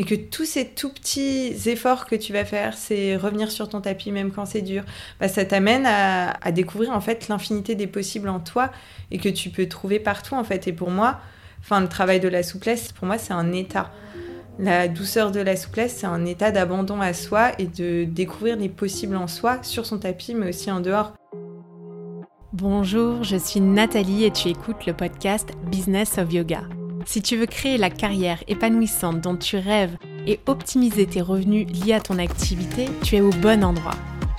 mais que tous ces tout petits efforts que tu vas faire, c'est revenir sur ton tapis même quand c'est dur, bah, ça t'amène à, découvrir en fait l'infinité des possibles en toi et que tu peux trouver partout en fait. Et pour moi, enfin le travail de la souplesse, pour moi c'est un état. La douceur de la souplesse, c'est un état d'abandon à soi et de découvrir les possibles en soi, sur son tapis, mais aussi en dehors. Bonjour, je suis Nathalie et tu écoutes le podcast Business of Yoga. Si tu veux créer la carrière épanouissante dont tu rêves et optimiser tes revenus liés à ton activité, tu es au bon endroit.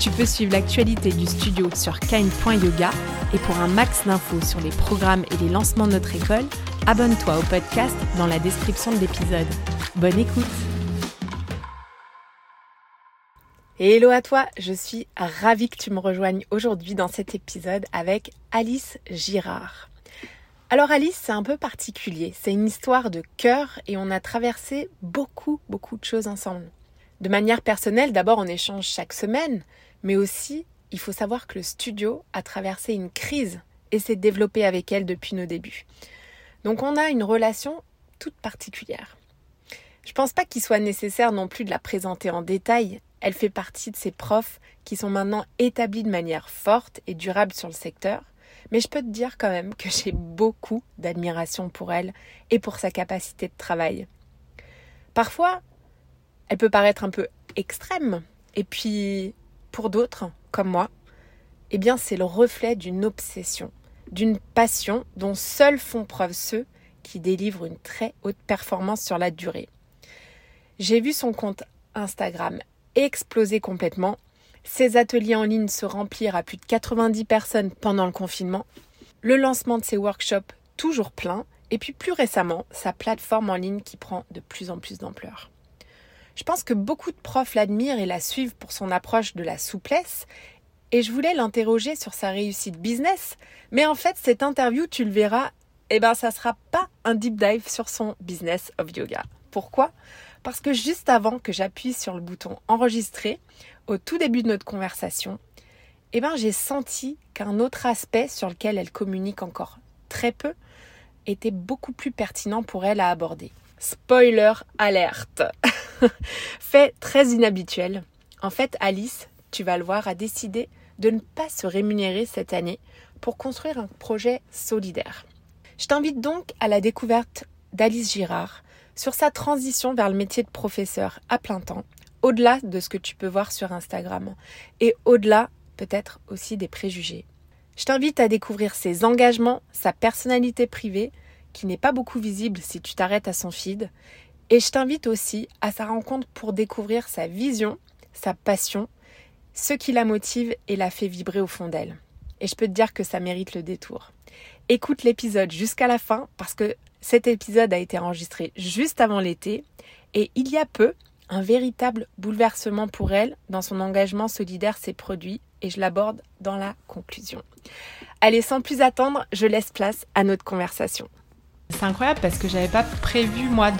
Tu peux suivre l'actualité du studio sur kine.yoga et pour un max d'infos sur les programmes et les lancements de notre école, abonne-toi au podcast dans la description de l'épisode. Bonne écoute Hello à toi, je suis ravie que tu me rejoignes aujourd'hui dans cet épisode avec Alice Girard. Alors Alice, c'est un peu particulier, c'est une histoire de cœur et on a traversé beaucoup, beaucoup de choses ensemble. De manière personnelle, d'abord on échange chaque semaine, mais aussi, il faut savoir que le studio a traversé une crise et s'est développé avec elle depuis nos débuts. Donc on a une relation toute particulière. Je pense pas qu'il soit nécessaire non plus de la présenter en détail. Elle fait partie de ces profs qui sont maintenant établis de manière forte et durable sur le secteur. Mais je peux te dire quand même que j'ai beaucoup d'admiration pour elle et pour sa capacité de travail. Parfois, elle peut paraître un peu extrême. Et puis, pour d'autres, comme moi, eh bien c'est le reflet d'une obsession, d'une passion dont seuls font preuve ceux qui délivrent une très haute performance sur la durée. J'ai vu son compte Instagram exploser complètement, ses ateliers en ligne se remplir à plus de 90 personnes pendant le confinement, le lancement de ses workshops toujours plein, et puis plus récemment, sa plateforme en ligne qui prend de plus en plus d'ampleur. Je pense que beaucoup de profs l'admirent et la suivent pour son approche de la souplesse et je voulais l'interroger sur sa réussite business, mais en fait cette interview, tu le verras, eh ben ça sera pas un deep dive sur son business of yoga. Pourquoi? Parce que juste avant que j'appuie sur le bouton enregistrer, au tout début de notre conversation, eh ben j'ai senti qu'un autre aspect sur lequel elle communique encore très peu était beaucoup plus pertinent pour elle à aborder. Spoiler alerte Fait très inhabituel. En fait, Alice, tu vas le voir, a décidé de ne pas se rémunérer cette année pour construire un projet solidaire. Je t'invite donc à la découverte d'Alice Girard sur sa transition vers le métier de professeur à plein temps, au-delà de ce que tu peux voir sur Instagram et au-delà peut-être aussi des préjugés. Je t'invite à découvrir ses engagements, sa personnalité privée, qui n'est pas beaucoup visible si tu t'arrêtes à son feed, et je t'invite aussi à sa rencontre pour découvrir sa vision, sa passion, ce qui la motive et la fait vibrer au fond d'elle. Et je peux te dire que ça mérite le détour. Écoute l'épisode jusqu'à la fin parce que cet épisode a été enregistré juste avant l'été et il y a peu, un véritable bouleversement pour elle dans son engagement solidaire s'est produit et je l'aborde dans la conclusion. Allez, sans plus attendre, je laisse place à notre conversation. C'est incroyable parce que j'avais pas prévu moi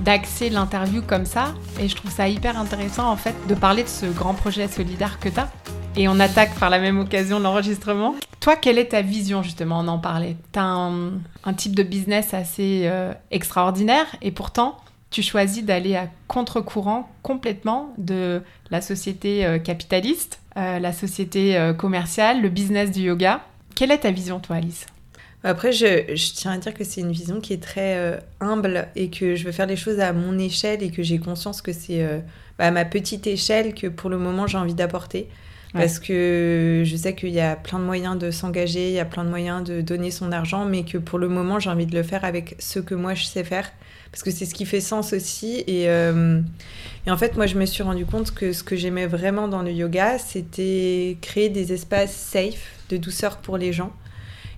d'axer l'interview comme ça et je trouve ça hyper intéressant en fait de parler de ce grand projet solidaire que tu as et on attaque par la même occasion l'enregistrement. Toi, quelle est ta vision justement On en parlait? Tu as un, type de business assez euh, extraordinaire et pourtant tu choisis d'aller à contre-courant complètement de la société euh, capitaliste, euh, la société commerciale, le business du yoga. Quelle est ta vision toi Alice? Après, je, tiens à dire que c'est une vision qui est très euh, humble et que je veux faire les choses à mon échelle et que j'ai conscience que c'est euh, bah, à ma petite échelle que pour le moment j'ai envie d'apporter. Parce que je sais qu'il y a plein de moyens de s'engager, il y a plein de moyens de donner son argent, mais que pour le moment j'ai envie de le faire avec ce que moi je sais faire. Parce que c'est ce qui fait sens aussi. Et, euh, et en fait, moi je me suis rendu compte que ce que j'aimais vraiment dans le yoga, c'était créer des espaces safe, de douceur pour les gens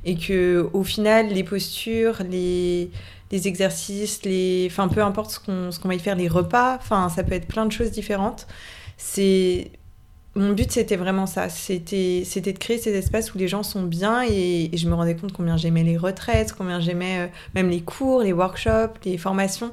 et que au final les postures les, exercices les enfin peu importe ce qu'on ce qu'on va y faire les repas enfin ça peut être plein de choses différentes c'est mon but, c'était vraiment ça. C'était, c'était de créer ces espaces où les gens sont bien et, je me rendais compte combien j'aimais les retraites, combien j'aimais euh, même les cours, les workshops, les formations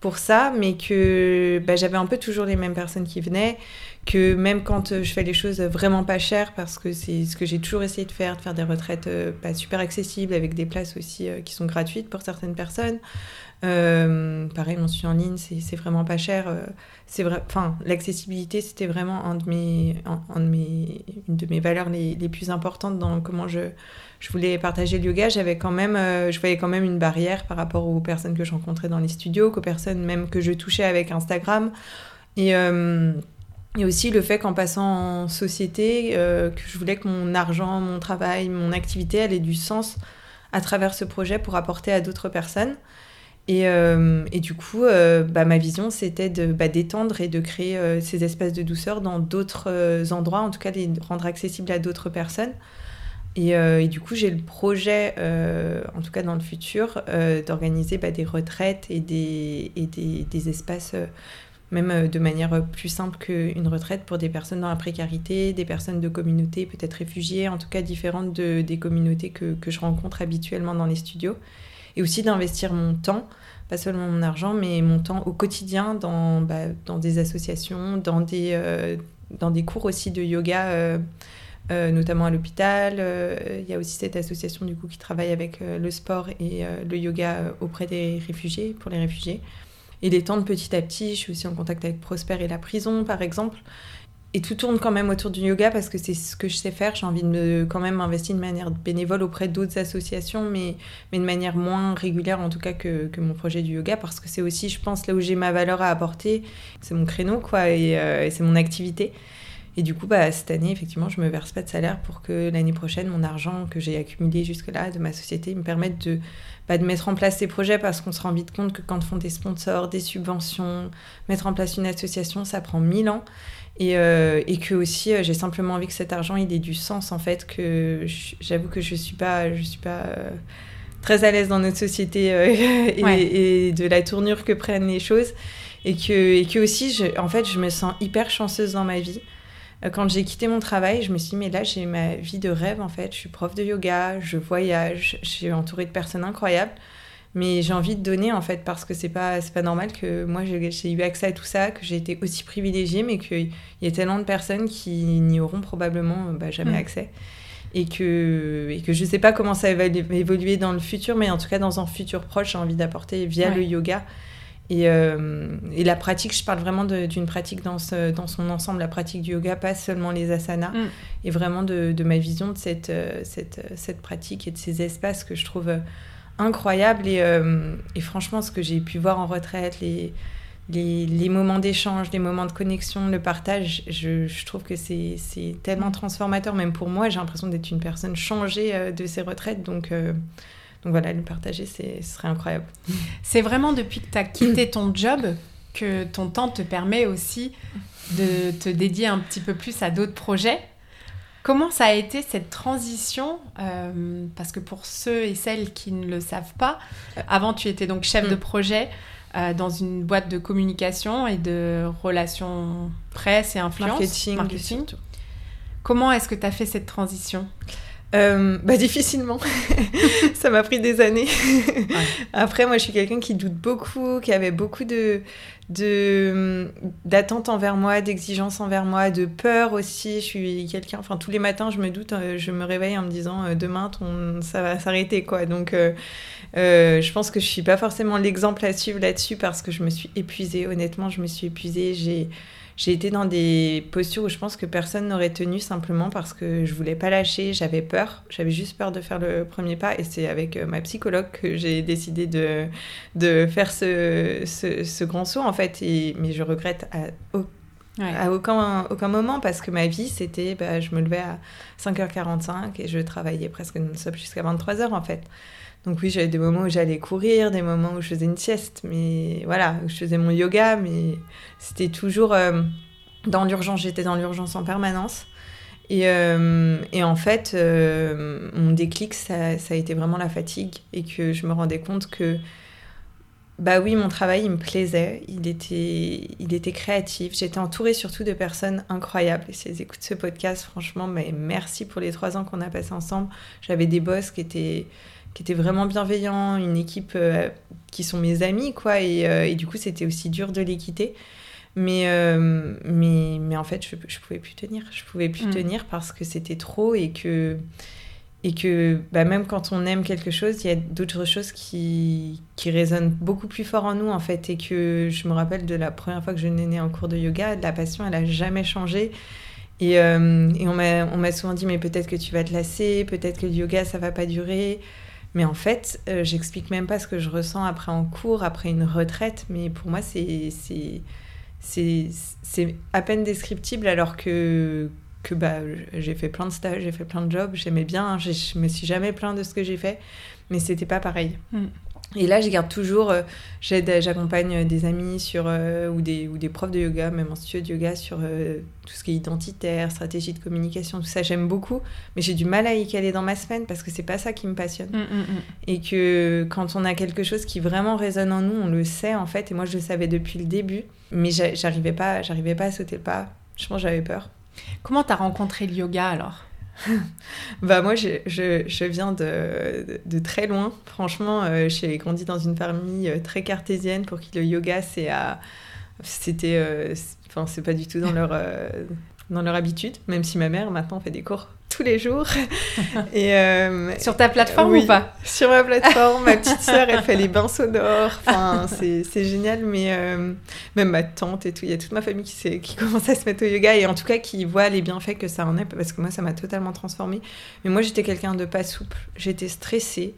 pour ça, mais que bah, j'avais un peu toujours les mêmes personnes qui venaient, que même quand euh, je fais les choses vraiment pas chères, parce que c'est ce que j'ai toujours essayé de faire, de faire des retraites euh, pas super accessibles, avec des places aussi qui sont gratuites pour certaines personnes, euh, pareil, mon suivi en ligne, c'est vraiment pas cher. Euh, c'est vrai, enfin, l'accessibilité, c'était vraiment un de mes, un, de mes, une de mes valeurs les, les, plus importantes dans comment je, je voulais partager le yoga. J'avais quand même, euh, je voyais quand même une barrière par rapport aux personnes que je rencontrais dans les studios, qu'aux personnes même que je touchais avec Instagram. Et, et aussi le fait qu'en passant en société, que je voulais que mon argent, mon travail, mon activité, elle ait du sens à travers ce projet pour apporter à d'autres personnes. Et, euh, et, du coup, euh, bah, ma vision, c'était de, bah, d'étendre et de créer euh, ces espaces de douceur dans d'autres endroits, en tout cas les rendre accessibles à d'autres personnes. Et, du coup, j'ai le projet, en tout cas dans le futur, d'organiser bah, des retraites et des, espaces, même de manière plus simple qu'une retraite pour des personnes dans la précarité, des personnes de communautés peut-être réfugiées, en tout cas différentes de, des communautés que je rencontre habituellement dans les studios et aussi d'investir mon temps, pas seulement mon argent, mais mon temps au quotidien dans, bah, dans des associations, dans des, euh, dans des cours aussi de yoga, euh, euh, notamment à l'hôpital. Il y a aussi cette association du coup qui travaille avec le sport et le yoga auprès des réfugiés, pour les réfugiés. Et les temps petit à petit, je suis aussi en contact avec Prosper et la prison, par exemple. Et tout tourne quand même autour du yoga parce que c'est ce que je sais faire. J'ai envie de me, quand même investir de manière bénévole auprès d'autres associations, mais, mais de manière moins régulière en tout cas que, que mon projet du yoga parce que c'est aussi, je pense, là où j'ai ma valeur à apporter. C'est mon créneau, quoi, et, euh, et c'est mon activité. Et du coup, bah, cette année, effectivement, je me verse pas de salaire pour que l'année prochaine, mon argent que j'ai accumulé jusque-là de ma société me permette de, bah, de mettre en place ces projets parce qu'on se rend vite compte que quand on font des sponsors, des subventions, mettre en place une association, ça prend mille ans. Et, euh, et que aussi, euh, j'ai simplement envie que cet argent, il ait du sens, en fait, que j'avoue que je suis pas, je suis pas euh, très à l'aise dans notre société et, et, de la tournure que prennent les choses. Et que, et que aussi, je, en fait, je me sens hyper chanceuse dans ma vie. Quand j'ai quitté mon travail, je me suis dit, mais là, j'ai ma vie de rêve, en fait. Je suis prof de yoga, je voyage, je suis entourée de personnes incroyables mais j'ai envie de donner en fait parce que c'est pas c'est pas normal que moi j'ai eu accès à tout ça que j'ai été aussi privilégiée mais qu'il y a tellement de personnes qui n'y auront probablement bah, jamais mm. accès. Et que et que je sais pas comment ça va évoluer dans le futur mais en tout cas dans un futur proche j'ai envie d'apporter via le yoga. Et, euh, et, la pratique, je parle vraiment d'une pratique dans, ce, dans son ensemble, la pratique du yoga, pas seulement les asanas, mm. et vraiment de, de, ma vision de cette, euh, cette, cette, pratique et de ces espaces que je trouve incroyable. Et, euh, et franchement, ce que j'ai pu voir en retraite, les, moments d'échange, les moments de connexion, le partage, je, trouve que c'est tellement transformateur, même pour moi. J'ai l'impression d'être une personne changée euh, de ces retraites. Donc, euh, donc voilà, le partager, ce serait incroyable. C'est vraiment depuis que tu as quitté ton job que ton temps te permet aussi de te dédier un petit peu plus à d'autres projets. Comment ça a été cette transition euh, Parce que pour ceux et celles qui ne le savent pas, euh, avant tu étais donc chef de mm. projet euh, dans une boîte de communication et de relations presse et influence. Marketing. marketing. Comment est-ce que tu as fait cette transition? Euh, bah difficilement. ça m'a pris des années. Après, moi, je suis quelqu'un qui doute beaucoup, qui avait beaucoup de d'attentes envers moi, d'exigences envers moi, de peur aussi. Je suis quelqu'un, enfin tous les matins, je me doute, euh, je me réveille en me disant euh, demain, ton, ça va s'arrêter quoi. Donc, je pense que je suis pas forcément l'exemple à suivre là-dessus parce que je me suis épuisée. Honnêtement, je me suis épuisée. J'ai j'ai été dans des postures où je pense que personne n'aurait tenu simplement parce que je voulais pas lâcher, j'avais peur, j'avais juste peur de faire le premier pas et c'est avec euh, ma psychologue que j'ai décidé de, de faire ce, ce, grand saut en fait. Et, mais je regrette à, à aucun, aucun moment parce que ma vie c'était, bah, je me levais à 5h45 et je travaillais presque non-stop jusqu'à 23h en fait. Donc oui, j'avais des moments où j'allais courir, des moments où je faisais une sieste, mais voilà, où je faisais mon yoga, mais c'était toujours euh, dans l'urgence. J'étais dans l'urgence en permanence. Et, euh, et en fait, euh, mon déclic, ça, ça, a été vraiment la fatigue et que je me rendais compte que bah oui, mon travail, il me plaisait. Il était, il était créatif. J'étais entourée surtout de personnes incroyables. Et si elles écoutent ce podcast, franchement, mais merci pour les trois ans qu'on a passé ensemble. J'avais des boss qui étaient, qui étaient vraiment bienveillants, une équipe euh, qui sont mes amis, quoi. Et, euh, et du coup, c'était aussi dur de les quitter. Mais, euh, mais, mais en fait, je, je pouvais plus tenir. Je pouvais plus Mm. tenir parce que c'était trop et que, et que bah, même quand on aime quelque chose, il y a d'autres choses qui, qui résonnent beaucoup plus fort en nous, en fait. Et que je me rappelle de la première fois que je venais en cours de yoga, la passion, elle a jamais changé. Et, euh, et on m'a on m'a souvent dit, mais peut-être que tu vas te lasser, peut-être que le yoga, ça va pas durer. Mais en fait, euh, j'explique même pas ce que je ressens après en cours, après une retraite. Mais pour moi, c'est à peine descriptible alors que, que bah, j'ai fait plein de stages, j'ai fait plein de jobs, j'aimais bien, hein, je me suis jamais plaint de ce que j'ai fait, mais c'était pas pareil. Mm. Et là, je garde toujours, euh, j'aide, j'accompagne des amis sur, euh, ou, des, ou des profs de yoga, même en studio de yoga, sur euh, tout ce qui est identitaire, stratégie de communication, tout ça, j'aime beaucoup, mais j'ai du mal à y caler dans ma semaine parce que c'est pas ça qui me passionne Mm, mm, mm. et que quand on a quelque chose qui vraiment résonne en nous, on le sait en fait. Et moi, je le savais depuis le début, mais j'a- j'arrivais pas, j'arrivais pas à sauter le pas. Je pense que j'avais peur. Comment t'as rencontré le yoga alors? Bah moi, je, viens de, très loin. Franchement, euh, j'ai grandi dans une famille euh, très cartésienne pour qui le yoga, c'est à, c'était, euh, enfin, pas du tout dans leur habitude. Même si ma mère maintenant fait des cours tous les jours. et euh, Sur ta plateforme oui. ou pas Sur ma plateforme, ma petite sœur, elle fait les bains sonores. Enfin, c'est c'est génial, mais euh, même ma tante et tout, il y a toute ma famille qui, qui commence à se mettre au yoga et en tout cas qui voit les bienfaits que ça en est, parce que moi, ça m'a totalement transformée. Mais moi, j'étais quelqu'un de pas souple, j'étais stressée.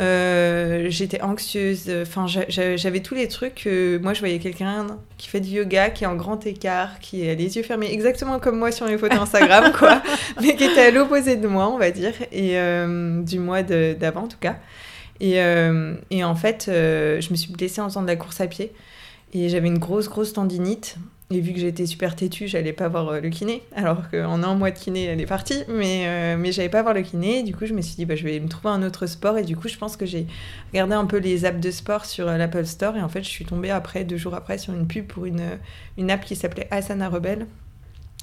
Euh, j'étais anxieuse, enfin j'a- j'a- j'avais tous les trucs. moi je voyais quelqu'un qui fait du yoga, qui est en grand écart, qui a les yeux fermés, exactement comme moi sur mes photos Instagram, quoi, mais qui était à l'opposé de moi, on va dire, et euh, du mois de- d'avant en tout cas. Et, euh, et en fait, je me suis blessée en faisant de la course à pied. Et j'avais une grosse, grosse tendinite. Et vu que j'étais super têtue, j'allais pas voir euh, le kiné. Alors qu'en un mois de kiné, elle est partie. Mais, euh, mais j'allais pas voir le kiné. Du coup, je me suis dit, bah, je vais me trouver un autre sport. Et du coup, je pense que j'ai regardé un peu les apps de sport sur euh, l'Apple Store. Et en fait, je suis tombée après, deux jours après, sur une pub pour une, une app qui s'appelait Asana Rebelle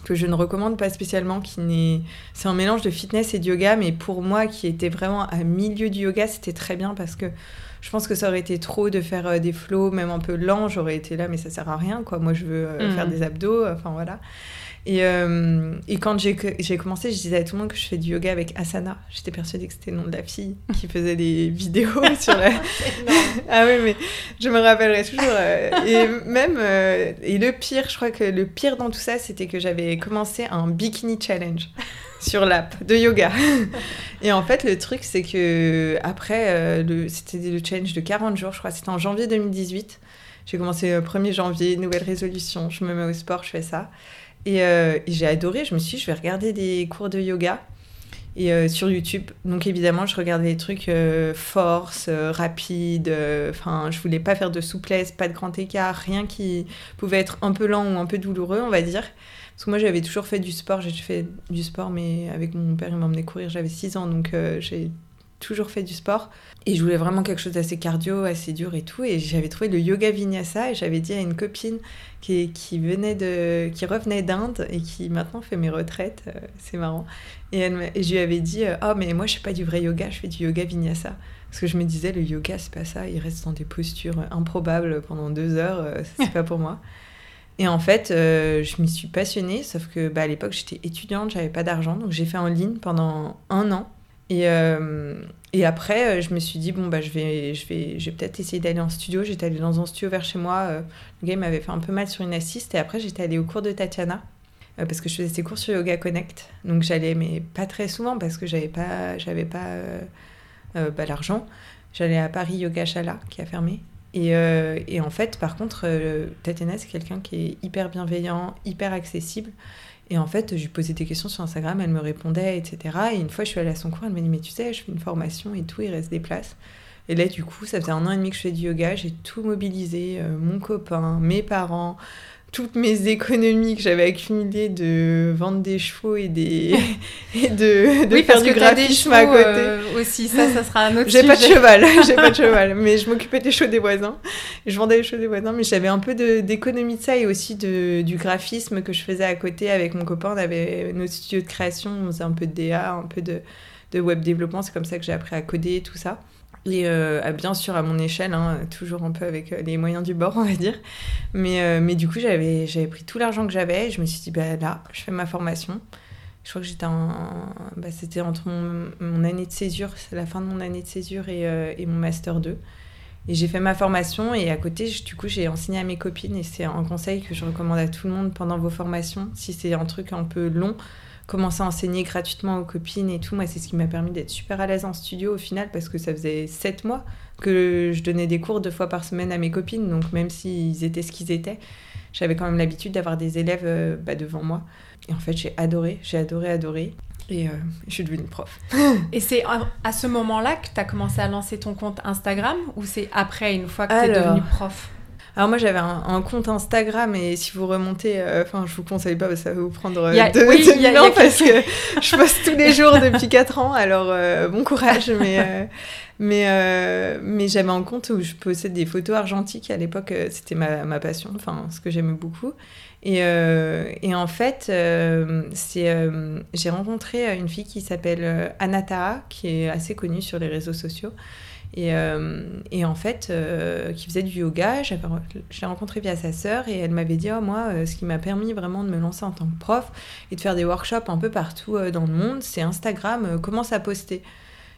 que je ne recommande pas spécialement, qui n'est... C'est un mélange de fitness et de yoga, mais pour moi, qui était vraiment à milieu du yoga, c'était très bien parce que je pense que ça aurait été trop de faire euh, des flows, même un peu lents, j'aurais été là, mais ça sert à rien, quoi. Moi, je veux euh, faire des abdos, enfin voilà. Et, euh, et quand j'ai commencé, je disais à tout le monde que je fais du yoga avec Asana. J'étais persuadée que c'était le nom de la fille qui faisait des vidéos sur la... ah oui, mais je me rappellerai toujours. euh, et même, euh, et le pire, je crois que le pire dans tout ça, c'était que j'avais commencé un bikini challenge sur l'app de yoga. et en fait, le truc, c'est que après, euh, c'était le challenge de 40 jours, je crois, c'était en janvier 2018. J'ai commencé le 1er janvier, nouvelle résolution, je me mets au sport, je fais ça. Et, euh, et j'ai adoré, je me suis dit, je vais regarder des cours de yoga et euh, sur YouTube. Donc évidemment, je regardais des trucs euh, force, rapide. Enfin, je voulais pas faire de souplesse, pas de grand écart, rien qui pouvait être un peu lent ou un peu douloureux, on va dire. Parce que moi, j'avais toujours fait du sport. J'ai fait du sport, mais avec mon père, il m'emmenait courir. J'avais 6 ans, donc j'ai toujours fait du sport. Et je voulais vraiment quelque chose d'assez cardio, assez dur et tout. Et j'avais trouvé le yoga vinyasa et j'avais dit à une copine qui, venait de, qui revenait d'Inde et qui maintenant fait mes retraites. euh, c'est marrant. Et, je lui avais dit, oh mais moi je fais pas du vrai yoga, je fais du yoga vinyasa. Parce que je me disais, le yoga c'est pas ça, il reste dans des postures improbables pendant deux heures, euh, c'est pas pour moi. Et en fait, euh, je m'y suis passionnée, sauf que bah, à l'époque j'étais étudiante, j'avais pas d'argent, donc j'ai fait en ligne pendant un an. Et, euh, et après, euh, je me suis dit, bon, bah, je vais, je vais, je peut-être essayer d'aller en studio. J'étais allée dans un studio vers chez moi. euh, le gars m'avait fait un peu mal sur une assiste. Et après, j'étais allée au cours de Tatiana. parce que je faisais ses cours sur Yoga Connect. Donc j'allais, mais pas très souvent parce que j'avais pas, j'avais pas bah, l'argent. J'allais à Paris Yoga Shala qui a fermé. Et, et en fait, par contre, Tatiana, c'est quelqu'un qui est hyper bienveillant, hyper accessible. Et en fait, je lui posais des questions sur Instagram, elle me répondait, etc. Et une fois, je suis allée à son cours, elle m'a dit, mais tu sais, je fais une formation et tout, il reste des places. Et là, du coup, ça faisait un an et demi que je fais du yoga, j'ai tout mobilisé, euh, mon copain, mes parents, toutes mes économies que j'avais accumulées de vendre des chevaux et, des... et de, de oui, faire parce du que t'as des graphisme chevaux à côté. euh, aussi, ça, ça sera un autre J'ai pas de cheval, j'ai pas de cheval, mais je m'occupais des chevaux des voisins. Je vendais les chevaux des voisins, mais j'avais un peu de- d'économie de, ça et aussi de, du graphisme que je faisais à côté avec mon copain. On avait notre studio de création, on faisait un peu de DA, un peu de, de web développement. C'est comme ça que j'ai appris à coder et tout ça. Et euh, bien sûr à mon échelle, hein, toujours un peu avec euh, les moyens du bord, on va dire. Mais, euh, mais du coup, j'avais pris tout l'argent que j'avais et je me suis dit, bah, là, je fais ma formation. Je crois que j'étais en... bah, c'était entre mon, année de césure, la fin de mon année de césure et, et mon master 2. Et j'ai fait ma formation et à côté, du coup, j'ai enseigné à mes copines et c'est un conseil que je recommande à tout le monde pendant vos formations. Si c'est un truc un peu long, commencer à enseigner gratuitement aux copines et tout. Moi, c'est ce qui m'a permis d'être super à l'aise en studio au final parce que ça faisait sept mois que je donnais des cours deux fois par semaine à mes copines. Donc même s'ils étaient ce qu'ils étaient, j'avais quand même l'habitude d'avoir des élèves euh, bah, devant moi. Et en fait, j'ai adoré, j'ai adoré, adoré. Et euh, je suis devenue prof. Et c'est à ce moment-là que tu as commencé à lancer ton compte Instagram ou c'est après, une fois que tu es Alors. devenue prof? Alors moi j'avais un, un compte Instagram et si vous remontez, euh, enfin je vous conseille pas ça va vous prendre euh, a- deux, oui, deux a- ans parce que je poste tous les jours depuis 4 ans, alors euh, bon courage. Mais, euh, mais, euh, mais j'avais un compte où je postais des photos argentiques. À l'époque euh, c'était ma, ma passion, enfin ce que j'aimais beaucoup. Et, euh, et en fait, euh, c'est, euh, j'ai rencontré une fille qui s'appelle euh, Anata, qui est assez connue sur les réseaux sociaux. Et, euh, et en fait, euh, qui faisait du yoga, je l'ai rencontrée via sa sœur et elle m'avait dit, oh, moi, euh, ce qui m'a permis vraiment de me lancer en tant que prof et de faire des workshops un peu partout dans le monde, c'est Instagram, commence à poster.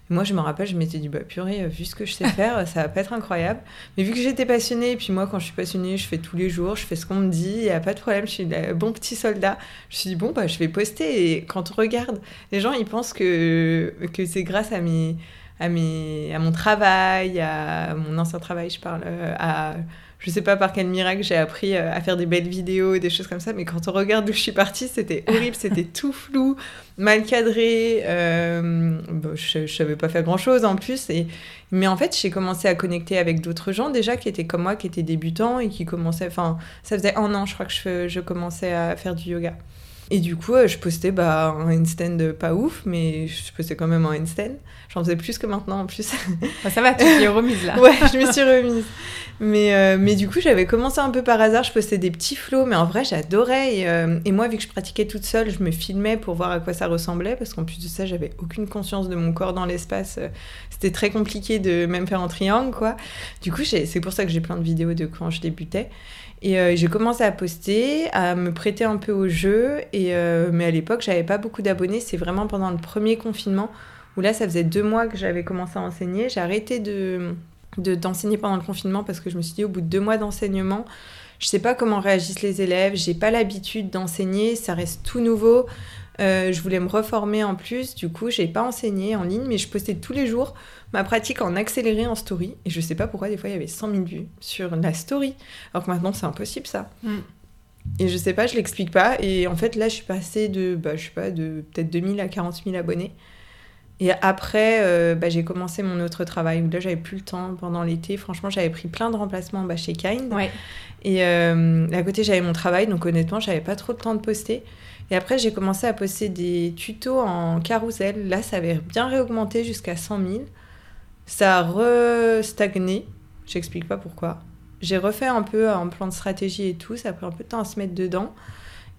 Moi, je me rappelle, je m'étais dit, bah purée, vu ce que je sais faire, ça va pas être incroyable. Mais vu que j'étais passionnée, et puis moi, quand je suis passionnée, je fais tous les jours, je fais ce qu'on me dit, il n'y a pas de problème, je suis le bon petit soldat. Je me suis dit, bon, bah, je vais poster. Et quand on regarde, les gens, ils pensent que, que c'est grâce à mes à, mes, à mon travail, à mon ancien travail, je parle, euh, à je sais pas par quel miracle j'ai appris euh, à faire des belles vidéos, des choses comme ça, mais quand on regarde d'où je suis partie, c'était horrible, c'était tout flou, mal cadré, euh, bon, je, je savais pas faire grand chose en plus, et, mais en fait j'ai commencé à connecter avec d'autres gens déjà qui étaient comme moi, qui étaient débutants et qui commençaient, enfin ça faisait un an je crois que je, je commençais à faire du yoga. Et du coup, euh, je postais bah, un handstand pas ouf, mais je postais quand même un handstand. J'en faisais plus que maintenant en plus. Bah, Ça va, tu t'y es remise là. ouais, je me suis remise. Mais, euh, mais du coup, j'avais commencé un peu par hasard. Je postais des petits flots, mais en vrai, j'adorais. Et, euh, et moi, vu que je pratiquais toute seule, je me filmais pour voir à quoi ça ressemblait. Parce qu'en plus de ça, j'avais aucune conscience de mon corps dans l'espace. C'était très compliqué de même faire en triangle, quoi. Du coup, c'est pour ça que j'ai plein de vidéos de quand je débutais. Et euh, j'ai commencé à poster, à me prêter un peu au jeu. Et, euh, mais à l'époque, j'avais pas beaucoup d'abonnés. C'est vraiment pendant le premier confinement où là, ça faisait deux mois que j'avais commencé à enseigner. J'ai arrêté de de- d'enseigner pendant le confinement parce que je me suis dit au bout de deux mois d'enseignement, je sais pas comment réagissent les élèves, j'ai pas l'habitude d'enseigner, ça reste tout nouveau. Euh, je voulais me reformer en plus, du coup j'ai pas enseigné en ligne, mais je postais tous les jours ma pratique en accéléré en story. Et je sais pas pourquoi des fois il y avait 100 000 vues sur la story, alors que maintenant c'est impossible ça. Mm. Et je sais pas, je l'explique pas. Et en fait là je suis passée de, bah, je sais pas, de peut-être 2000 à 40 000 abonnés. Et après, euh, bah, j'ai commencé mon autre travail où là, j'avais plus le temps pendant l'été. Franchement, j'avais pris plein de remplacements bah, chez Kind. Ouais. Et euh, à côté, j'avais mon travail, donc honnêtement, j'avais pas trop de temps de poster. Et après, j'ai commencé à poster des tutos en carrousel. Là, ça avait bien réaugmenté jusqu'à 100 000. Ça a re-stagné. J'explique pas pourquoi. J'ai refait un peu un plan de stratégie et tout. Ça a pris un peu de temps à se mettre dedans.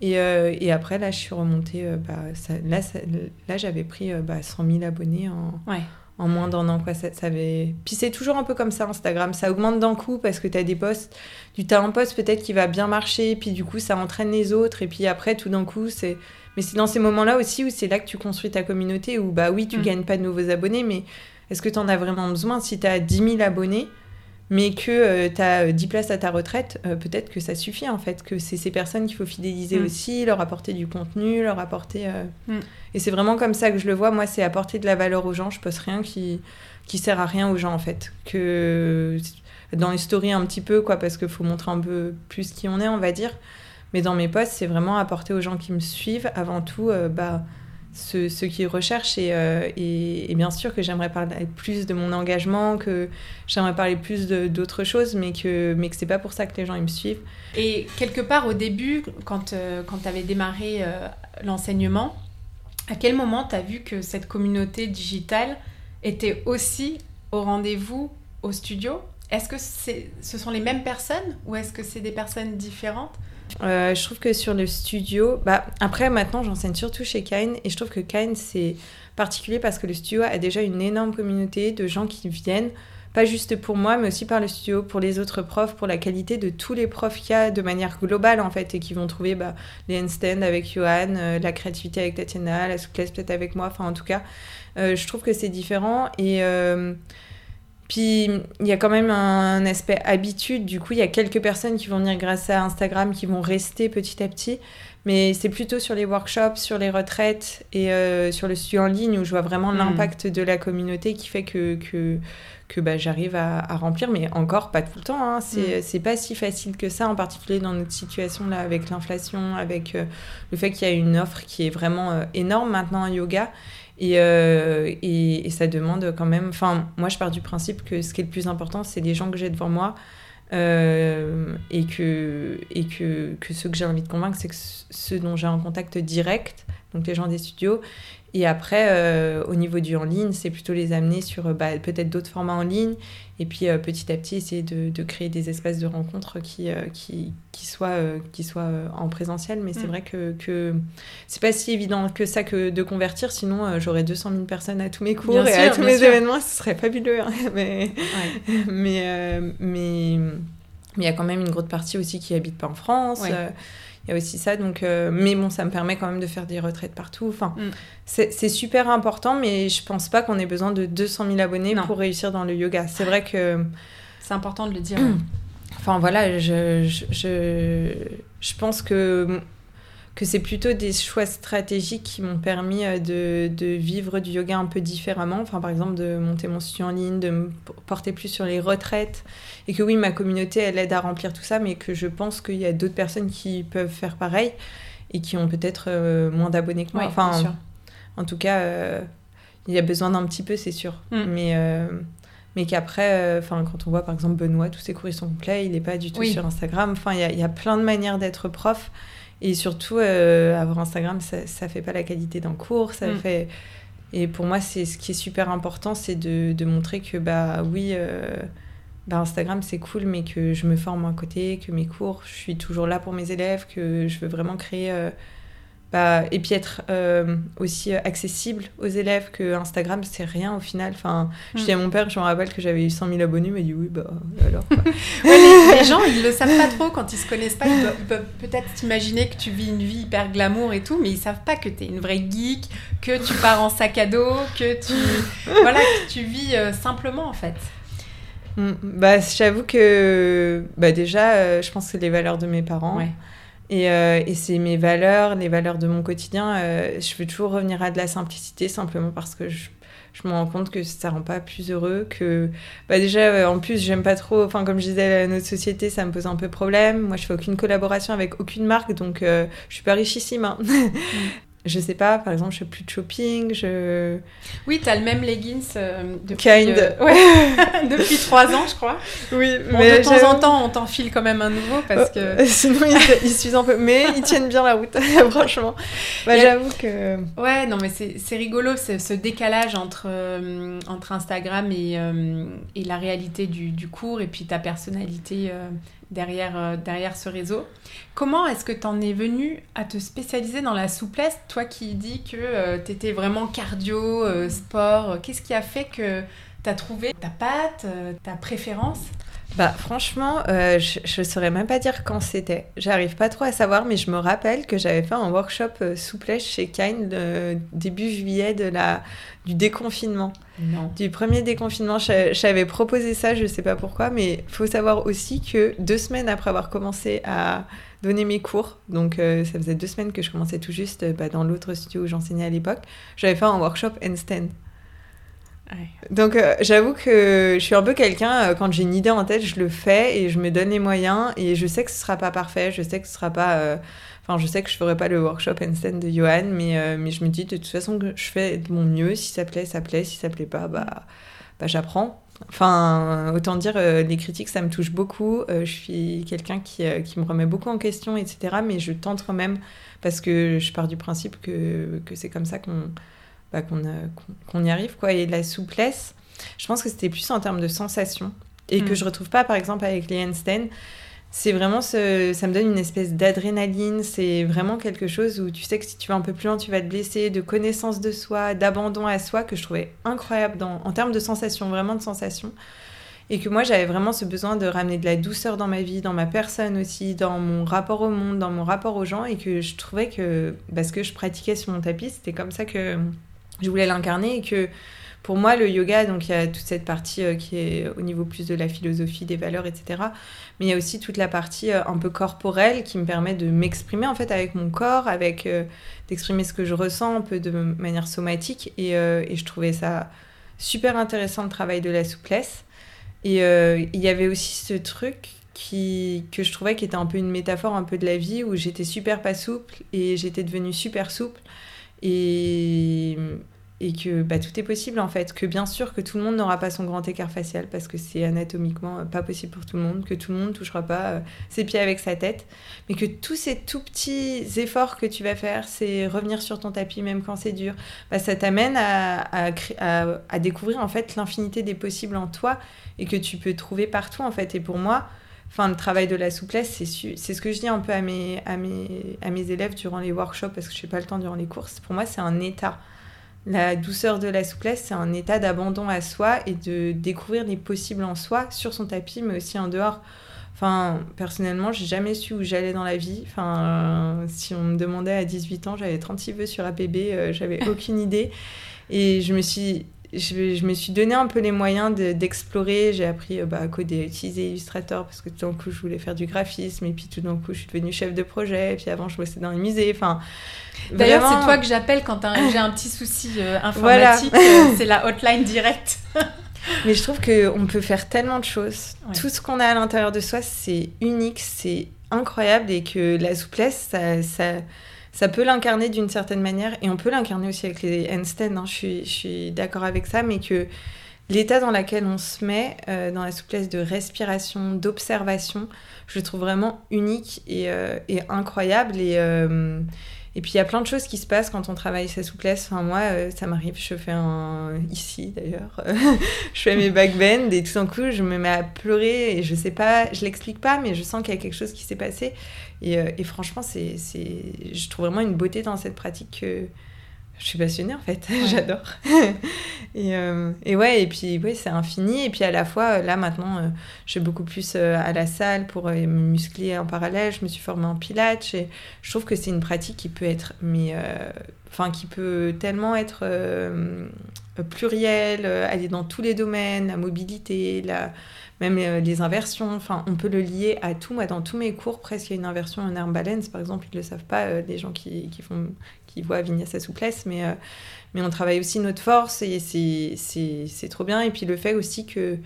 Et, euh, et après, là, je suis remontée. euh, bah, là, là j'avais pris euh, bah, 100 000 abonnés en, Ouais. En moins d'un an. Quoi. Ça, ça avait... Puis c'est toujours un peu comme ça, Instagram. Ça augmente d'un coup parce que tu as des posts. Tu as un post peut-être qui va bien marcher, puis du coup, ça entraîne les autres. Et puis après, tout d'un coup, c'est. Mais c'est dans ces moments-là aussi où c'est là que tu construis ta communauté, où bah oui, tu Mm. gagnes pas de nouveaux abonnés, mais est-ce que tu en as vraiment besoin? Si tu as 10 000 abonnés, mais que tu as 10 places à ta retraite, euh, peut-être que ça suffit en fait, que c'est ces personnes qu'il faut fidéliser Mm. aussi, leur apporter du contenu, leur apporter. euh, Mm. Et c'est vraiment comme ça que je le vois. Moi, c'est apporter de la valeur aux gens. Je poste rien qui, qui sert à rien aux gens en fait. Que dans les stories un petit peu, quoi, parce qu'il faut montrer un peu plus qui on est, on va dire. Mais dans mes posts, c'est vraiment apporter aux gens qui me suivent, avant tout, euh, bah, ce, ce qu'ils recherchent. Et, euh, et, et bien sûr que j'aimerais parler plus de mon engagement, que j'aimerais parler plus d'autres choses, mais que, mais que c'est pas pour ça que les gens ils me suivent. Et quelque part au début, quand, euh, quand tu avais démarré euh, l'enseignement, à quel moment tu as vu que cette communauté digitale était aussi au rendez-vous au studio? Est-ce que ce sont les mêmes personnes ou est-ce que c'est des personnes différentes? Euh, je trouve que sur le studio, bah, après maintenant j'enseigne surtout chez Kine et je trouve que Kine c'est particulier parce que le studio a déjà une énorme communauté de gens qui viennent, pas juste pour moi mais aussi par le studio, pour les autres profs, pour la qualité de tous les profs qu'il y a de manière globale en fait et qui vont trouver bah, les handstands avec Johan, euh, la créativité avec Tatiana, la souplesse peut-être avec moi, enfin en tout cas euh, je trouve que c'est différent et... puis il y a quand même un aspect habitude. Du coup, il y a quelques personnes qui vont venir grâce à Instagram, qui vont rester petit à petit. Mais c'est plutôt sur les workshops, sur les retraites et euh, sur le studio en ligne où je vois vraiment Mm. l'impact de la communauté qui fait que, que, que bah, j'arrive à, à remplir. Mais encore pas tout le temps. Hein. C'est c'est pas si facile que ça, en particulier dans notre situation là avec l'inflation, avec euh, le fait qu'il y a une offre qui est vraiment euh, énorme maintenant en yoga. Et, euh, et, et ça demande quand même. Enfin, moi, je pars du principe que ce qui est le plus important, c'est les gens que j'ai devant moi. euh, et que, et que, que ceux que j'ai envie de convaincre, c'est ceux dont j'ai un contact direct, donc les gens des studios. Et après, euh, au niveau du en ligne, c'est plutôt les amener sur euh, bah, peut-être d'autres formats en ligne. Et puis euh, petit à petit, essayer de, de créer des espaces de rencontres qui, euh, qui, qui soient, qui soient en présentiel. Mais c'est Mm. vrai que, que c'est pas si évident que ça que de convertir. Sinon, j'aurais 200 000 personnes à tous mes cours Bien et sûr, à tous mes sûr. événements. Ce serait fabuleux. hein. Mais Ouais. mais mais mais il y a quand même une grosse partie aussi qui habite pas en France. Ouais. Il y a aussi ça, donc euh, mais bon, ça me permet quand même de faire des retraites partout. Enfin, Mm. c'est c'est super important, mais je pense pas qu'on ait besoin de 200 000 abonnés Non. pour réussir dans le yoga. C'est vrai que, C'est important de le dire. enfin voilà, je je, je, je pense que que c'est plutôt des choix stratégiques qui m'ont permis euh, de, de vivre du yoga un peu différemment. Enfin, par exemple, de monter mon studio en ligne, de me porter plus sur les retraites. Et que oui, ma communauté, elle aide à remplir tout ça, mais que je pense qu'il y a d'autres personnes qui peuvent faire pareil et qui ont peut-être euh, moins d'abonnés que moi. Enfin, bien sûr. en tout cas, euh, il y a besoin d'un petit peu, c'est sûr. Mm. Mais, euh, mais qu'après, enfin, quand on voit par exemple Benoît, tous ses cours ils sont complets, il n'est pas du tout Oui. sur Instagram. Enfin, il y y a plein de manières d'être prof. Et surtout, euh, avoir Instagram, ça ne fait pas la qualité d'un cours. Ça Mm. fait... Et pour moi, c'est ce qui est super important, c'est de, de montrer que, bah oui, euh, bah, Instagram, c'est cool, mais que je me forme à côté, que mes cours, je suis toujours là pour mes élèves, que je veux vraiment créer... euh, bah, et puis être euh, aussi euh, accessible aux élèves que Instagram c'est rien au final enfin je Mm. dis à mon père je me rappelle que j'avais eu 100 000 abonnés il m'a dit oui bah alors quoi. Ouais, les, les gens, ils le savent pas trop quand ils se connaissent pas. Ils, peuvent peut-être t'imaginer que tu vis une vie hyper glamour et tout, mais ils savent pas que tu es une vraie geek, que tu pars en sac à dos, que tu voilà, que tu vis euh, simplement en fait. Mm, bah j'avoue que bah déjà euh, je pense que c'est les valeurs de mes parents Ouais. Et, euh, et c'est mes valeurs les valeurs de mon quotidien euh, je veux toujours revenir à de la simplicité simplement parce que je je me rends compte que ça rend pas plus heureux que bah déjà euh, en plus j'aime pas trop enfin comme je disais notre société ça me pose un peu problème moi je fais aucune collaboration avec aucune marque donc euh, je suis pas richissime hein. je sais pas par exemple je fais plus de shopping je Oui, tu as le même leggings euh, depuis, Kind. euh, ouais, depuis trois ans, je crois. oui Bon, de temps en temps, on t'enfile quand même un nouveau parce que. Euh, Sinon, ils, s'usent un peu. Mais ils tiennent bien la route, franchement. Bah, Il J'avoue que. Ouais, non, mais c'est rigolo ce, ce décalage entre, euh, entre Instagram et, et la réalité du, du cours et puis ta personnalité derrière, euh, derrière ce réseau. Comment est-ce que tu en es venu à te spécialiser dans la souplesse? Toi qui dis que tu étais vraiment cardio, euh, sport, qu'est-ce qui a fait que tu as trouvé ta patte, euh, ta préférence? Bah, franchement, euh, je, je saurais même pas dire quand c'était. J'arrive pas trop à savoir, mais je me rappelle que j'avais fait un workshop euh, souplesse chez Kind le début juillet de la, du déconfinement. Non. Du premier déconfinement, j'avais proposé ça, je sais pas pourquoi, mais faut savoir aussi que deux semaines après avoir commencé à donner mes cours, donc euh, ça faisait deux semaines que je commençais tout juste euh, bah, dans l'autre studio où j'enseignais à l'époque, j'avais fait un workshop handstand. Donc euh, j'avoue que je suis un peu quelqu'un, euh, quand j'ai une idée en tête, je le fais et je me donne les moyens et je sais que ce sera pas parfait, je sais que ce sera pas... euh, Enfin, je sais que je ferai pas le workshop handstand de Johan, mais, mais je me dis de toute façon que je fais de mon mieux. Si ça plaît, ça plaît. Si ça plaît pas, bah, bah j'apprends. Enfin, autant dire, les critiques, ça me touche beaucoup. Je suis quelqu'un qui, qui me remet beaucoup en question, etc. Mais je tente quand même parce que je pars du principe que, que c'est comme ça qu'on bah, qu'on y arrive. Quoi. Et la souplesse, je pense que c'était plus en termes de sensation et que Mm. je retrouve pas, par exemple, avec les handstands. C'est vraiment ce, ça me donne une espèce d'adrénaline. C'est vraiment quelque chose où tu sais que si tu vas un peu plus loin, tu vas te blesser, de connaissance de soi, d'abandon à soi, que je trouvais incroyable dans, en termes de sensations, vraiment de sensations. Et que moi, j'avais vraiment ce besoin de ramener de la douceur dans ma vie, dans ma personne aussi, dans mon rapport au monde, dans mon rapport aux gens. Et que je trouvais que, parce que je pratiquais sur mon tapis, c'était comme ça que je voulais l'incarner. Et que pour moi, le yoga, donc il y a toute cette partie euh, qui est au niveau plus de la philosophie, des valeurs, etc. Mais il y a aussi toute la partie euh, un peu corporelle qui me permet de m'exprimer en fait avec mon corps, avec euh, d'exprimer ce que je ressens un peu de manière somatique. Et, et je trouvais ça super intéressant le travail de la souplesse. Et il y avait aussi ce truc qui, que je trouvais qui était un peu une métaphore un peu de la vie où j'étais super pas souple et j'étais devenue super souple. Et, et que bah, tout est possible en fait, que bien sûr que tout le monde n'aura pas son grand écart facial parce que c'est anatomiquement euh, pas possible pour tout le monde, que tout le monde touchera pas euh, ses pieds avec sa tête, mais que tous ces tout petits efforts que tu vas faire, c'est revenir sur ton tapis même quand c'est dur, bah, ça t'amène à, à, à- à découvrir en fait l'infinité des possibles en toi et que tu peux trouver partout en fait. Et pour moi, Enfin, le travail de la souplesse, c'est c'est ce que je dis un peu à mes, à, mes, à mes élèves durant les workshops parce que je n'ai pas le temps durant les courses. Pour moi, c'est un état. La douceur de la souplesse, c'est un état d'abandon à soi et de découvrir les possibles en soi, sur son tapis, mais aussi en dehors. Enfin, personnellement, j'ai jamais su où j'allais dans la vie. Enfin, euh, si on me demandait à 18 ans, j'avais 36 vœux sur APB, euh, j'avais aucune idée. Et je me suis, je, je me suis donné un peu les moyens de- d'explorer. J'ai appris euh, bah, à coder, à utiliser Illustrator parce que tout d'un coup, je voulais faire du graphisme. Et puis tout d'un coup, je suis devenue chef de projet. Et puis avant, je bossais dans les musées. Enfin, D'ailleurs, vraiment- c'est toi que j'appelle quand j'ai un petit souci euh, Voilà. informatique. euh, c'est la hotline directe. Mais je trouve qu'on peut faire tellement de choses. Ouais. Tout ce qu'on a à l'intérieur de soi, c'est unique, c'est incroyable et que la souplesse, ça, ça, ça peut l'incarner d'une certaine manière et on peut l'incarner aussi avec les handstands. hein. Je suis, d'accord avec ça, mais que l'état dans lequel on se met, euh, dans la souplesse de respiration, d'observation, je le trouve vraiment unique et, euh, incroyable. Et, euh, et puis il y a plein de choses qui se passent quand on travaille sa souplesse. Enfin, moi, ça m'arrive, je fais un. ici d'ailleurs, je fais mes backbends et tout d'un coup, je me mets à pleurer et je sais pas, je l'explique pas, mais je sens qu'il y a quelque chose qui s'est passé. Et, euh, et franchement, c'est, c'est, je trouve vraiment une beauté dans cette pratique que je suis passionnée en fait, j'adore. et, euh, et ouais, et puis ouais, c'est infini. Et puis à la fois, là maintenant, euh, je vais beaucoup plus euh, à la salle pour me muscler en parallèle. Je me suis formée en pilates et je trouve que c'est une pratique qui peut être, mais enfin, qui peut tellement être plurielle, aller dans tous les domaines, la mobilité, la même euh, les inversions, enfin, on peut le lier à tout. Moi, dans tous mes cours, presque, il y a une inversion en arm balance, par exemple, ils ne le savent pas, euh, les gens qui, qui, font, qui voient Vinyasa souplesse, mais, euh, mais on travaille aussi notre force et c'est- trop bien. Et puis le fait aussi que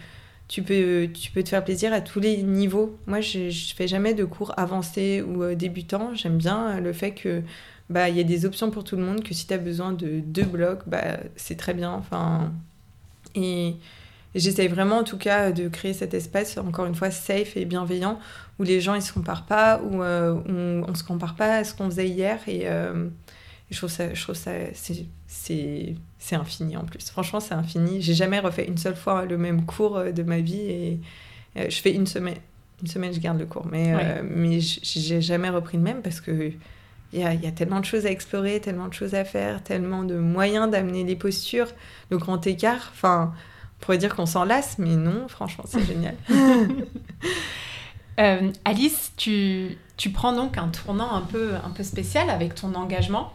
tu peux, tu peux te faire plaisir à tous les niveaux. Moi, je ne fais jamais de cours avancés ou euh, débutants. J'aime bien le fait que bah il y a des options pour tout le monde, que si tu as besoin de deux blocs, bah, c'est très bien. Enfin, et, et j'essaye vraiment en tout cas de créer cet espace, encore une fois, safe et bienveillant, où les gens ils se comparent pas, où, euh, où on se compare pas à ce qu'on faisait hier. Et, euh, et je trouve ça, je trouve ça c'est, c'est, c'est infini en plus. Franchement, c'est infini. J'ai jamais refait une seule fois le même cours euh, de ma vie et euh, je fais une semaine. Une semaine, je garde le cours, mais, Ouais. mais j'ai jamais repris le même parce que il y a, il y a tellement de choses à explorer, tellement de choses à faire, tellement de moyens d'amener les postures, le grand écart. Enfin, on pourrait dire qu'on s'en lasse, mais non, franchement, c'est génial. Euh, Alice, tu, tu prends donc un tournant un peu, un peu spécial avec ton engagement.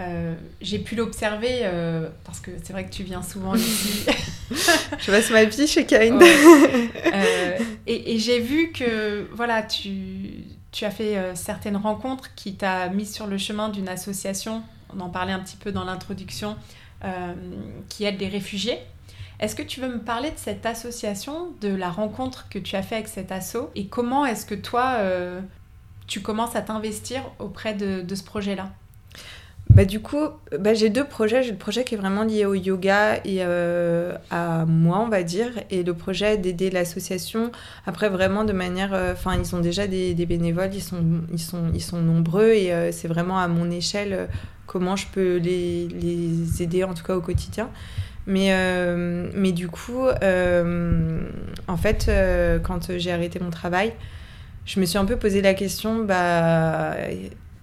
Euh, J'ai pu l'observer euh, parce que c'est vrai que tu viens souvent ici. je passe ma vie chez. Ouais. Euh, et et j'ai vu que voilà, tu, tu as fait certaines rencontres qui t'a mis sur le chemin d'une association, on en parlait un petit peu dans l'introduction, qui aide les réfugiés. Est-ce que tu veux me parler de cette association, de la rencontre que tu as fait avec cet asso et comment est-ce que toi, euh, tu commences à t'investir auprès de, ce projet-là? Bah, du coup, bah, j'ai deux projets. J'ai le projet qui est vraiment lié au yoga et euh, à moi, on va dire, et le projet d'aider l'association. Après, vraiment de manière. Euh, enfin, ils ont déjà des, bénévoles, ils sont, ils sont, ils sont nombreux et c'est vraiment à mon échelle comment je peux les, les, aider, en tout cas au quotidien. Mais, euh, mais du coup, euh, en fait, euh, quand j'ai arrêté mon travail, je me suis un peu posé la question, bah,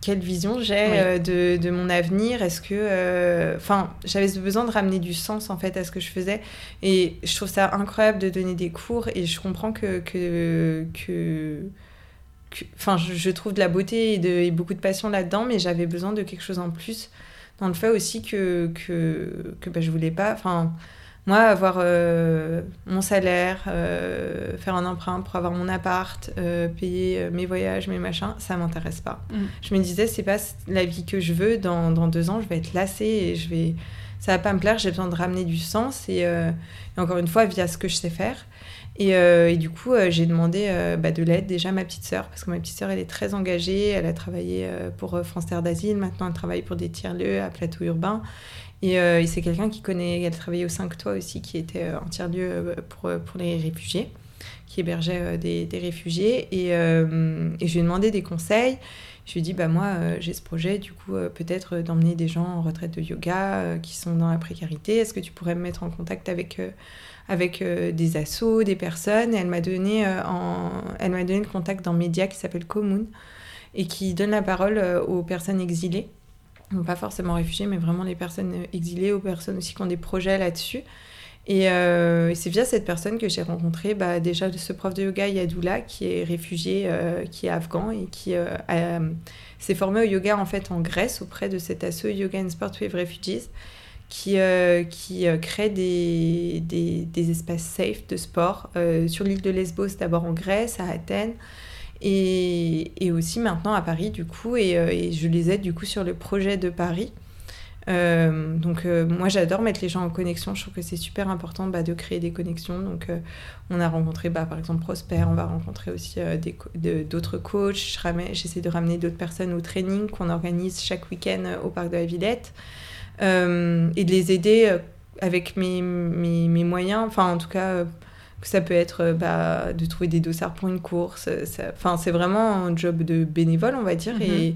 quelle vision j'ai de, de, mon avenir? Est-ce que... Enfin, j'avais besoin de ramener du sens, en fait, à ce que je faisais. Et je trouve ça incroyable de donner des cours. Et je comprends que... que, que Enfin, je, trouve de la beauté et, de, et beaucoup de passion là-dedans, mais j'avais besoin de quelque chose en plus dans le fait aussi que, que, que bah, je voulais pas. Enfin, moi, avoir euh, mon salaire, euh, faire un emprunt pour avoir mon appart, euh, payer mes voyages, mes machins, ça m'intéresse pas. Mm. Je me disais, c'est pas la vie que je veux. Dans, dans, deux ans, je vais être lassée et je vais, ça va pas me plaire. J'ai besoin de ramener du sens et, et, encore une fois, via ce que je sais faire. Euh, et, du coup, euh, j'ai demandé euh, bah, de l'aide déjà à ma petite sœur, parce que ma petite sœur, elle est très engagée. Elle a travaillé pour France Terre d'Asile, maintenant elle travaille pour des tiers-lieux à Plateau Urbain. Et, c'est quelqu'un qui connaît, elle travaillait au 5 Toits aussi, qui était en tiers-lieu pour, pour les réfugiés, qui hébergeait des, des, réfugiés. Et, je lui ai demandé des conseils. Je lui ai dit, bah moi, j'ai ce projet, du coup, peut-être d'emmener des gens en retraite de yoga qui sont dans la précarité. Est-ce que tu pourrais me mettre en contact avec avec euh, des assos, des personnes. Et elle m'a donné, euh, en... elle m'a donné le contact d'un média qui s'appelle Commune et qui donne la parole euh, aux personnes exilées. Donc pas forcément réfugiées, mais vraiment les personnes exilées, aux personnes aussi qui ont des projets là-dessus. Et, c'est via cette personne que j'ai rencontré bah, déjà ce prof de yoga Yadoula, qui est réfugié, qui est afghan et qui s'est formé au yoga en fait en Grèce auprès de cet asso Yoga and Sport with Refugees qui, euh, qui euh, crée des, des, des, espaces safe de sport euh, sur l'île de Lesbos, d'abord en Grèce, à Athènes, et, et, aussi maintenant à Paris, du coup, et, et, je les aide du coup sur le projet de Paris. donc moi j'adore mettre les gens en connexion, je trouve que c'est super important bah, de créer des connexions. Donc on a rencontré bah, par exemple Prosper, on va rencontrer aussi d'autres coachs, j'essaie de ramener d'autres personnes au training qu'on organise chaque week-end au parc de la Villette. Euh, et de les aider euh, avec mes, mes, mes, moyens. Enfin, en tout cas, euh, ça peut être bah, de trouver des dossards pour une course. Enfin, c'est vraiment un job de bénévole, on va dire. Mhm. Et,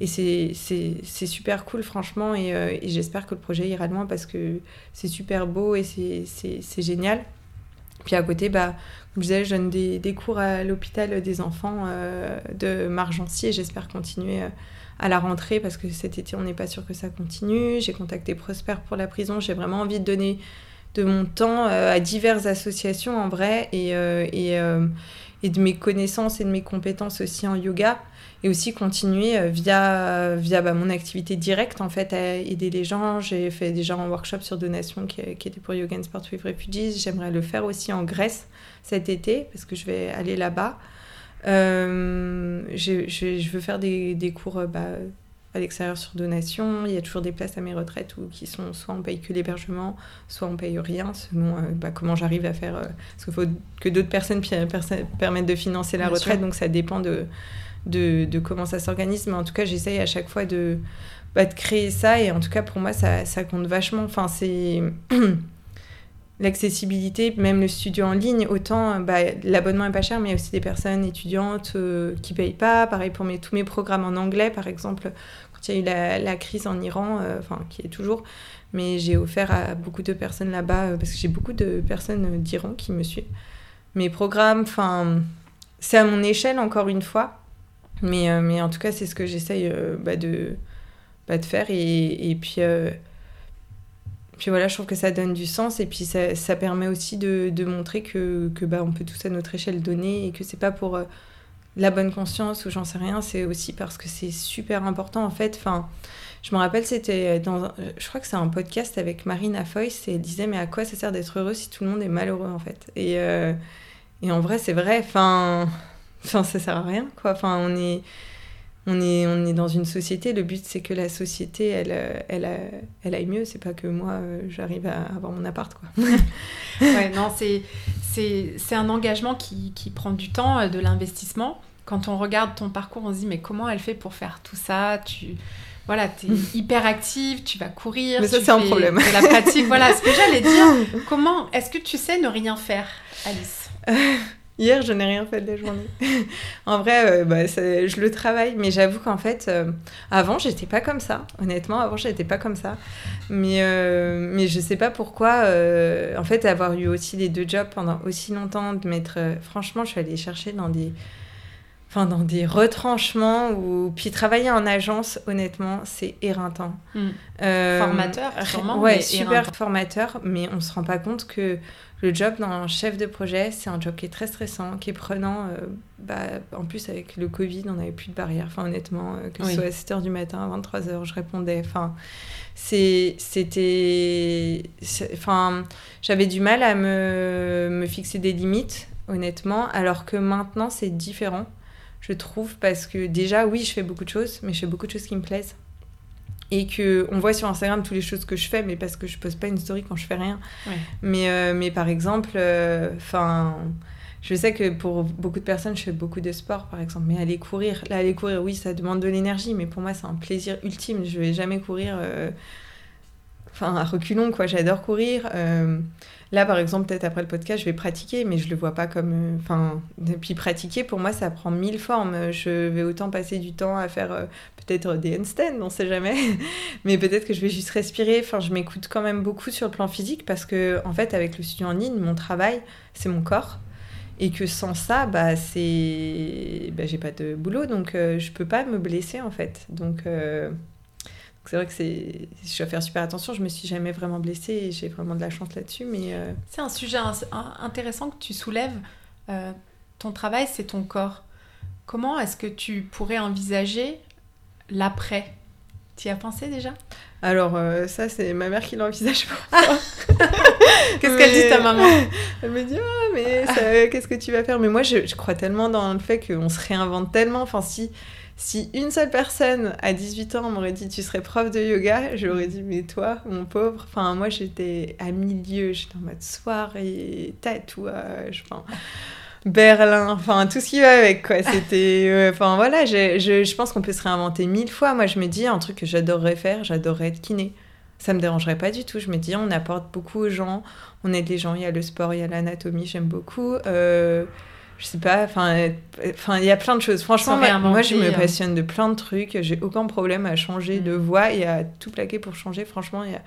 et c'est super cool, franchement. Et, et j'espère que le projet ira loin parce que c'est super beau et c'est génial. Puis à côté, bah, comme je disais, je donne des, des cours à l'hôpital des enfants de Margency et j'espère continuer à la rentrée parce que cet été on n'est pas sûr que ça continue. J'ai contacté Prosper pour la prison. J'ai vraiment envie de donner de mon temps euh, à diverses associations en vrai et, euh, et, euh, et, de mes connaissances et de mes compétences aussi en yoga et aussi continuer via, via bah, mon activité directe en fait à aider les gens. J'ai fait déjà un workshop sur donation qui, qui était pour Yoga and Sport with Refugees. J'aimerais le faire aussi en Grèce cet été parce que je vais aller là-bas. Euh, je, je, veux faire des, des cours euh, bah, à l'extérieur sur donation. Il y a toujours des places à mes retraites où, qui sont soit on paye que l'hébergement, soit on paye rien, selon euh, bah, comment j'arrive à faire. parce qu'il faut que d'autres personnes, permettent de financer la retraite, donc ça dépend de, de, de comment ça s'organise. Mais en tout cas, j'essaye à chaque fois de, bah, de créer ça. Et en tout cas, pour moi, ça, ça compte vachement. Enfin, c'est. l'accessibilité, même le studio en ligne, autant bah, l'abonnement est pas cher, mais il y a aussi des personnes étudiantes euh, qui payent pas. Pareil pour mes, tous mes programmes en anglais, par exemple, quand il y a eu la, crise en Iran, euh, qui est toujours, mais j'ai offert à beaucoup de personnes là-bas, euh, parce que j'ai beaucoup de personnes d'Iran qui me suivent. Mes programmes, enfin, c'est à mon échelle encore une fois, mais, mais en tout cas c'est ce que j'essaye bah, de, bah, de faire et, et puis puis voilà, je trouve que ça donne du sens et puis ça, ça permet aussi de, de, montrer que, que bah, on peut tous à notre échelle donner et que c'est pas pour euh, la bonne conscience ou j'en sais rien, c'est aussi parce que c'est super important en fait. Enfin, je me rappelle, c'était dans, je crois que c'est un podcast avec Marine Afoyce et elle disait mais à quoi ça sert d'être heureux si tout le monde est malheureux en fait? Et, euh, et en vrai, c'est vrai. Enfin, enfin, ça sert à rien quoi. Enfin, on est on est, on est dans une société, le but c'est que la société, elle, elle, elle aille mieux, c'est pas que moi j'arrive à avoir mon appart. Quoi. ouais, non, c'est, c'est, un engagement qui, qui, prend du temps, de l'investissement. Quand on regarde ton parcours, on se dit mais comment elle fait pour faire tout ça? Tu voilà, tu es hyper active, tu vas courir. Mais ça, c'est un problème. De la pratique, voilà, ce que j'allais dire. Comment est-ce que tu sais ne rien faire, Alice? Hier, je n'ai rien fait de la journée. en vrai, euh, bah, je le travaille, mais j'avoue qu'en fait, euh, avant, j'étais pas comme ça. Honnêtement, avant, j'étais pas comme ça. Mais, euh, mais je sais pas pourquoi. en fait, avoir eu aussi les deux jobs pendant aussi longtemps, de mettre. franchement, je suis allée chercher dans des enfin dans des retranchements ou puis travailler en agence honnêtement c'est éreintant hmm. euh, formateur sûrement ouais super formateur mais on se rend pas compte que le job d'un chef de projet c'est un job qui est très stressant qui est prenant euh, bah, en plus avec le covid on n'avait plus de barrière enfin honnêtement euh, que ce soit à 7h du matin à 23h je répondais. Enfin c'était enfin j'avais du mal à me, me fixer des limites honnêtement alors que maintenant c'est différent je trouve, parce que déjà, oui, je fais beaucoup de choses, mais je fais beaucoup de choses qui me plaisent. Et que on voit sur Instagram toutes les choses que je fais, mais parce que je poste pas une story quand je fais rien. Mais, euh, mais par exemple, euh, enfin. je sais que pour beaucoup de personnes, je fais beaucoup de sport, par exemple. Mais aller courir, là, aller courir, oui, ça demande de l'énergie, mais pour moi, c'est un plaisir ultime. Je vais jamais courir, euh, enfin, à reculons, quoi. J'adore courir. Là, par exemple, peut-être après le podcast, je vais pratiquer, mais je le vois pas comme. Euh, enfin, puis pratiquer, pour moi, ça prend mille formes. Je vais autant passer du temps à faire euh, peut-être des handstands, on sait jamais. mais peut-être que je vais juste respirer. Enfin, je m'écoute quand même beaucoup sur le plan physique parce que, en fait, avec le studio en ligne, mon travail, c'est mon corps. Et que sans ça, bah, c'est. Bah, j'ai pas de boulot, donc euh, je peux pas me blesser, en fait. Donc c'est vrai que c'est, je dois faire super attention. Je me suis jamais vraiment blessée et j'ai vraiment de la chance là-dessus. Mais euh, c'est un sujet intéressant que tu soulèves. Euh, ton travail, c'est ton corps. Comment est-ce que tu pourrais envisager l'après? Tu y as pensé déjà? Alors euh, ça, c'est ma mère qui l'envisage pour Qu'est-ce qu'elle dit ta maman? Elle me dit ah mais qu'est-ce que tu vas faire? Mais moi, je, je, crois tellement dans le fait qu'on se réinvente tellement. Enfin si si une seule personne à 18 ans m'aurait dit tu serais prof de yoga, j'aurais dit mais toi, mon pauvre. Enfin, moi j'étais à milieu, j'étais en mode soirée, tatouage, enfin. Berlin, enfin tout ce qui va avec quoi. C'était, enfin voilà, je, je, pense qu'on peut se réinventer mille fois. Moi je me dis un truc que j'adorerais faire, j'adorerais être kiné. Ça me dérangerait pas du tout. Je me dis on apporte beaucoup aux gens, on aide les gens. Il y a le sport, il y a l'anatomie, j'aime beaucoup. Euh, je sais pas, enfin, enfin, il y a plein de choses. Franchement, moi, je me hein. passionne de plein de trucs. J'ai aucun problème à changer de mm. voix et à tout plaquer pour changer. Franchement, il y a,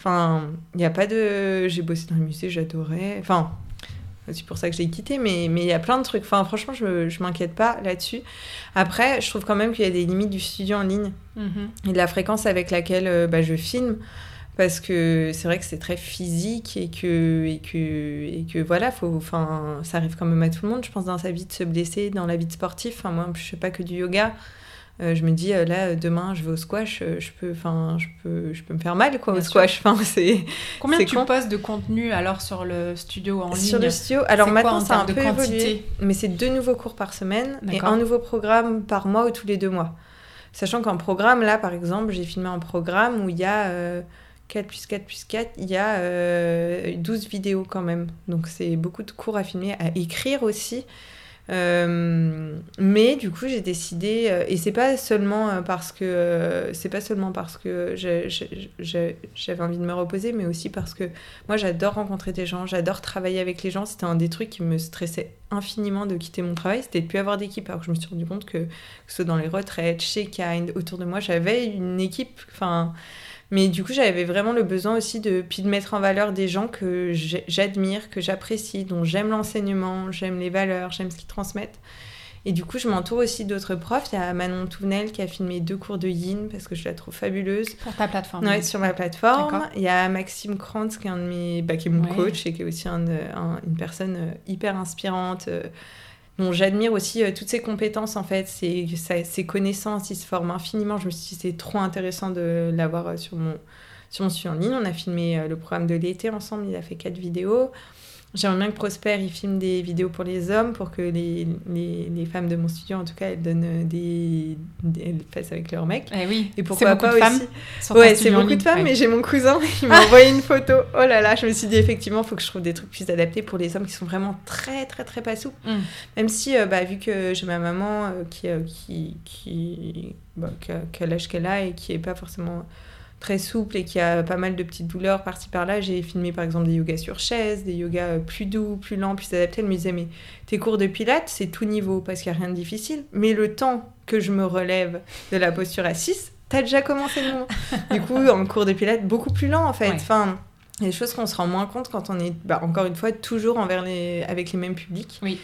enfin, il y a pas de. J'ai bossé dans le musée, j'adorais. Enfin, c'est pour ça que j'ai quitté, mais mais il y a plein de trucs. Enfin, franchement, je je m'inquiète pas là-dessus. Après, je trouve quand même qu'il y a des limites du studio en ligne mm-hmm. et de la fréquence avec laquelle euh, bah, je filme parce que c'est vrai que c'est très physique et que et que et que voilà faut enfin ça arrive quand même à tout le monde je pense dans sa vie de se blesser dans la vie de sportif. Enfin moi je fais pas que du yoga. Euh, je me dis euh, là demain je vais au squash euh, je peux enfin je peux je peux me faire mal quoi au squash. Enfin c'est combien tu postes de contenu alors sur le studio en ligne sur le studio alors maintenant c'est un peu évolué mais c'est deux nouveaux cours par semaine et un nouveau programme par mois ou tous les deux mois. Sachant qu'en programme là par exemple j'ai filmé un programme où il y a 4 plus 4 plus 4, il y a 12 euh, vidéos quand même. Donc c'est beaucoup de cours à filmer, à écrire aussi. Euh, mais du coup, j'ai décidé, euh, et c'est pas seulement parce que c'est pas seulement parce que j'avais envie de me reposer, mais aussi parce que moi j'adore rencontrer des gens, j'adore travailler avec les gens. C'était un des trucs qui me stressait infiniment de quitter mon travail, c'était de plus avoir d'équipe. Alors que je me suis rendu compte que, que ce soit dans les retraites, chez Kind, autour de moi, j'avais une équipe. Enfin mais du coup, j'avais vraiment le besoin aussi de, puis de mettre en valeur des gens que j'admire, que j'apprécie, dont j'aime l'enseignement, j'aime les valeurs, j'aime ce qu'ils transmettent. Et du coup, je m'entoure aussi d'autres profs. Il y a Manon Touvenel qui a filmé deux cours de yin parce que je la trouve fabuleuse. Pour ta plateforme Ouais, sur ma plateforme. Il y a Maxime Krantz qui est, un de mes, bah, qui est mon coach et qui est aussi un, une personne euh, hyper inspirante. Euh, j'admire aussi euh, toutes ses compétences en fait, ses, ses, connaissances, il se forme infiniment. Je me suis dit c'est trop intéressant de l'avoir euh, sur mon sur mon sujet en ligne. On a filmé euh, le programme de l'été ensemble, il a fait quatre vidéos. J'aimerais bien que Prosper il filme des vidéos pour les hommes pour que les, les, les femmes de mon studio en tout cas elles donnent des, des elles fassent avec leurs mecs. Eh oui. Et pourquoi pas aussi Ouais, c'est beaucoup de femmes, mais j'ai mon cousin qui m'a envoyé une photo. Oh là là, je me suis dit effectivement, il faut que je trouve des trucs plus adaptés pour les hommes qui sont vraiment très très très pas souples. Mm. Même si, euh, bah, vu que j'ai ma maman euh, qui, euh, qui, qui, bah, qui a, qui a l'âge qu'elle a et qui est pas forcément très souple et qui a pas mal de petites douleurs par-ci par-là, j'ai filmé par exemple des yogas sur chaise, des yogas euh, plus doux, plus lents, plus adaptés. Elle me disait, mais tes cours de pilates, c'est tout niveau parce qu'il n'y a rien de difficile. Mais le temps que je me relève de la posture assise, t'as déjà commencé le moment. du coup, en cours de pilates, beaucoup plus lent en fait. Ouais. Enfin, il y a des choses qu'on se rend moins compte quand on est, bah, encore une fois, toujours envers les... avec les mêmes publics. Oui.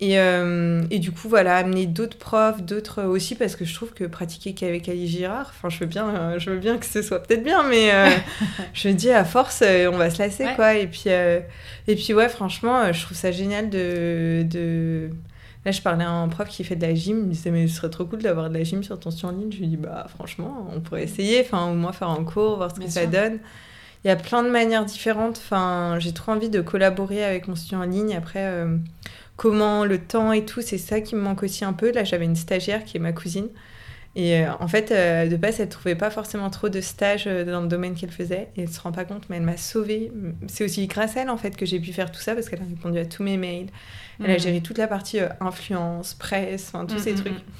Et, euh, et du coup, voilà, amener d'autres profs, d'autres aussi, parce que je trouve que pratiquer qu'avec Ali Girard, enfin, je veux bien, euh, je veux bien que ce soit peut-être bien, mais euh, je me dis, à force, on va se lasser, Ouais. quoi. Et puis, euh, et puis, ouais, franchement, je trouve ça génial de. de... Là, je parlais à un prof qui fait de la gym, il me disait, mais ce serait trop cool d'avoir de la gym sur ton en ligne. Je lui dis, bah, franchement, on pourrait essayer, enfin, au moins faire un cours, voir ce Bien que ça donne. Il y a plein de manières différentes. Enfin, j'ai trop envie de collaborer avec mon studio en ligne. Après, euh, comment le temps et tout, c'est ça qui me manque aussi un peu. Là, j'avais une stagiaire qui est ma cousine. Et euh, en fait, euh, de base, elle trouvait pas forcément trop de stages euh, dans le domaine qu'elle faisait. Et elle se rend pas compte, mais elle m'a sauvée. C'est aussi grâce à elle, en fait, que j'ai pu faire tout ça parce qu'elle a répondu à tous mes mails. Elle a Mm. géré toute la partie influence, presse, enfin, tous ces mm, trucs. mm.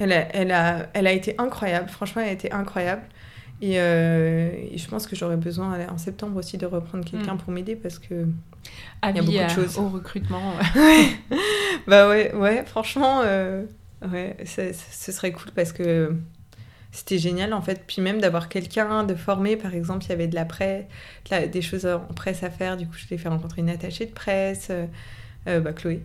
Elle a, elle, a, elle a été incroyable, franchement, elle a été incroyable. Et, euh, et je pense que j'aurais besoin en septembre aussi de reprendre quelqu'un Mm. pour m'aider parce que. Avis, beaucoup de choses. au recrutement. bah ouais, ouais, franchement, euh, ouais, ça- ça- ce serait cool parce que c'était génial en fait. Puis même d'avoir quelqu'un de formé, par exemple, il y avait de la presse, de la- des choses en presse à faire. Du coup, je l'ai fait rencontrer une attachée de presse, euh, bah, Chloé.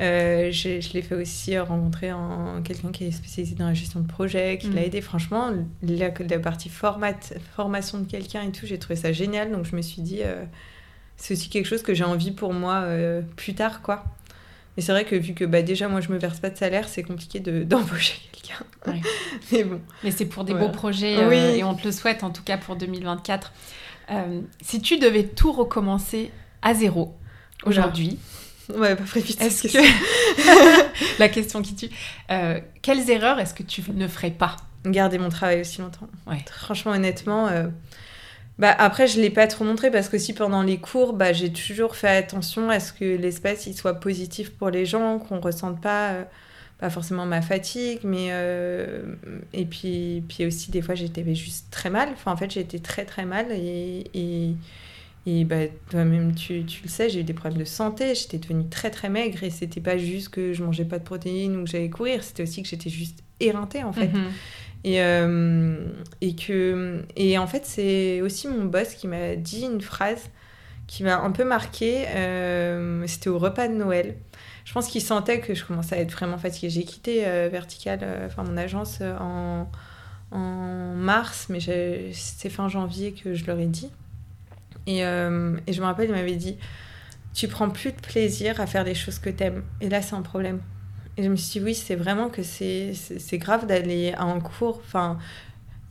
Euh, je l'ai fait aussi rencontrer en, quelqu'un qui est spécialisé dans la gestion de projet, qui Mm. l'a aidé. Franchement, la, la partie format, formation de quelqu'un et tout, j'ai trouvé ça génial. Donc je me suis dit, euh, c'est aussi quelque chose que j'ai envie pour moi euh, plus tard, quoi. Mais c'est vrai que vu que bah, déjà moi je me verse pas de salaire, c'est compliqué de- d'embaucher quelqu'un. Ouais. Mais bon. Mais c'est pour des Voilà. beaux projets Oui. et on te le souhaite en tout cas pour 2024. Euh, si tu devais tout recommencer à zéro aujourd'hui, Ouais, pas vite. est-ce que la question qui tue, euh, quelles erreurs est-ce que tu ne ferais pas? Garder mon travail aussi longtemps. Ouais. Franchement, honnêtement. euh, Bah, après, je l'ai pas trop montré parce que si pendant les cours, bah, j'ai toujours fait attention à ce que l'espace il soit positif pour les gens, qu'on ressente pas, euh, pas forcément ma fatigue, mais et puis, puis aussi des fois j'étais juste très mal. Enfin, en fait, j'étais très très mal et, et, et bah, toi-même tu, tu le sais, j'ai eu des problèmes de santé, j'étais devenue très très maigre et c'était pas juste que je mangeais pas de protéines ou que j'allais courir, c'était aussi que j'étais juste éreintée en fait. Mhm. Et, euh, et, que, et en fait, c'est aussi mon boss qui m'a dit une phrase qui m'a un peu marquée. euh, C'était au repas de Noël. Je pense qu'il sentait que je commençais à être vraiment fatiguée. J'ai quitté euh, Vertical, euh, enfin mon agence, en, en mars, mais c'est fin janvier que je leur ai dit. Et, euh, et je me rappelle, il m'avait dit Tu prends plus de plaisir à faire des choses que t'aimes. Et là, c'est un problème. Et je me suis dit, oui, c'est vraiment que c'est grave d'aller à un cours. Enfin,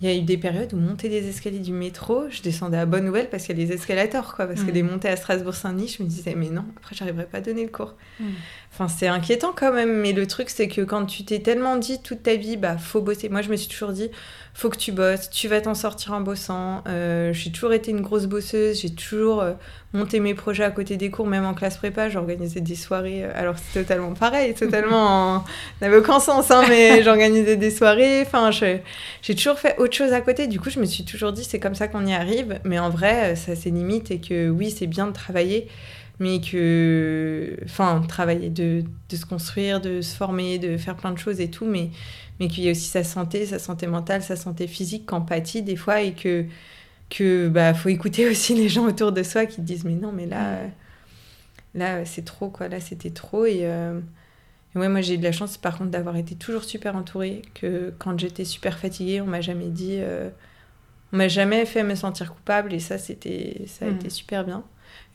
il y a eu des périodes où monter des escaliers du métro, je descendais à Bonne Nouvelle parce qu'il y a des escalators, quoi. Parce que Mm. des montées à Strasbourg-Saint-Denis, je me disais, mais non, après, j'arriverai pas à donner le cours. Mm. Enfin, c'est inquiétant quand même. Mais le truc, c'est que quand tu t'es tellement dit toute ta vie, bah, faut bosser. Moi, je me suis toujours dit, faut que tu bosses, tu vas t'en sortir en bossant. Euh, j'ai toujours été une grosse bosseuse, j'ai toujours euh, monté mes projets à côté des cours, même en classe prépa, j'organisais des soirées. euh, alors c'est totalement pareil, totalement, en- ça n'avait aucun sens, hein, mais j'organisais des soirées. Enfin, j'ai toujours fait autre chose à côté. Du coup, je me suis toujours dit, c'est comme ça qu'on y arrive. Mais en vrai, ça a ses limites et que oui, c'est bien de travailler. Mais que, enfin, travailler, de, de se construire, de se former, de faire plein de choses et tout, mais mais qu'il y a aussi sa santé, sa santé mentale, sa santé physique pâtit des fois et que que bah faut écouter aussi les gens autour de soi qui te disent mais non mais là là c'est trop quoi là c'était trop et, euh, et ouais moi j'ai eu de la chance par contre d'avoir été toujours super entourée que quand j'étais super fatiguée on m'a jamais dit euh, on m'a jamais fait me sentir coupable et ça, c'était, ça a Mm. été super bien.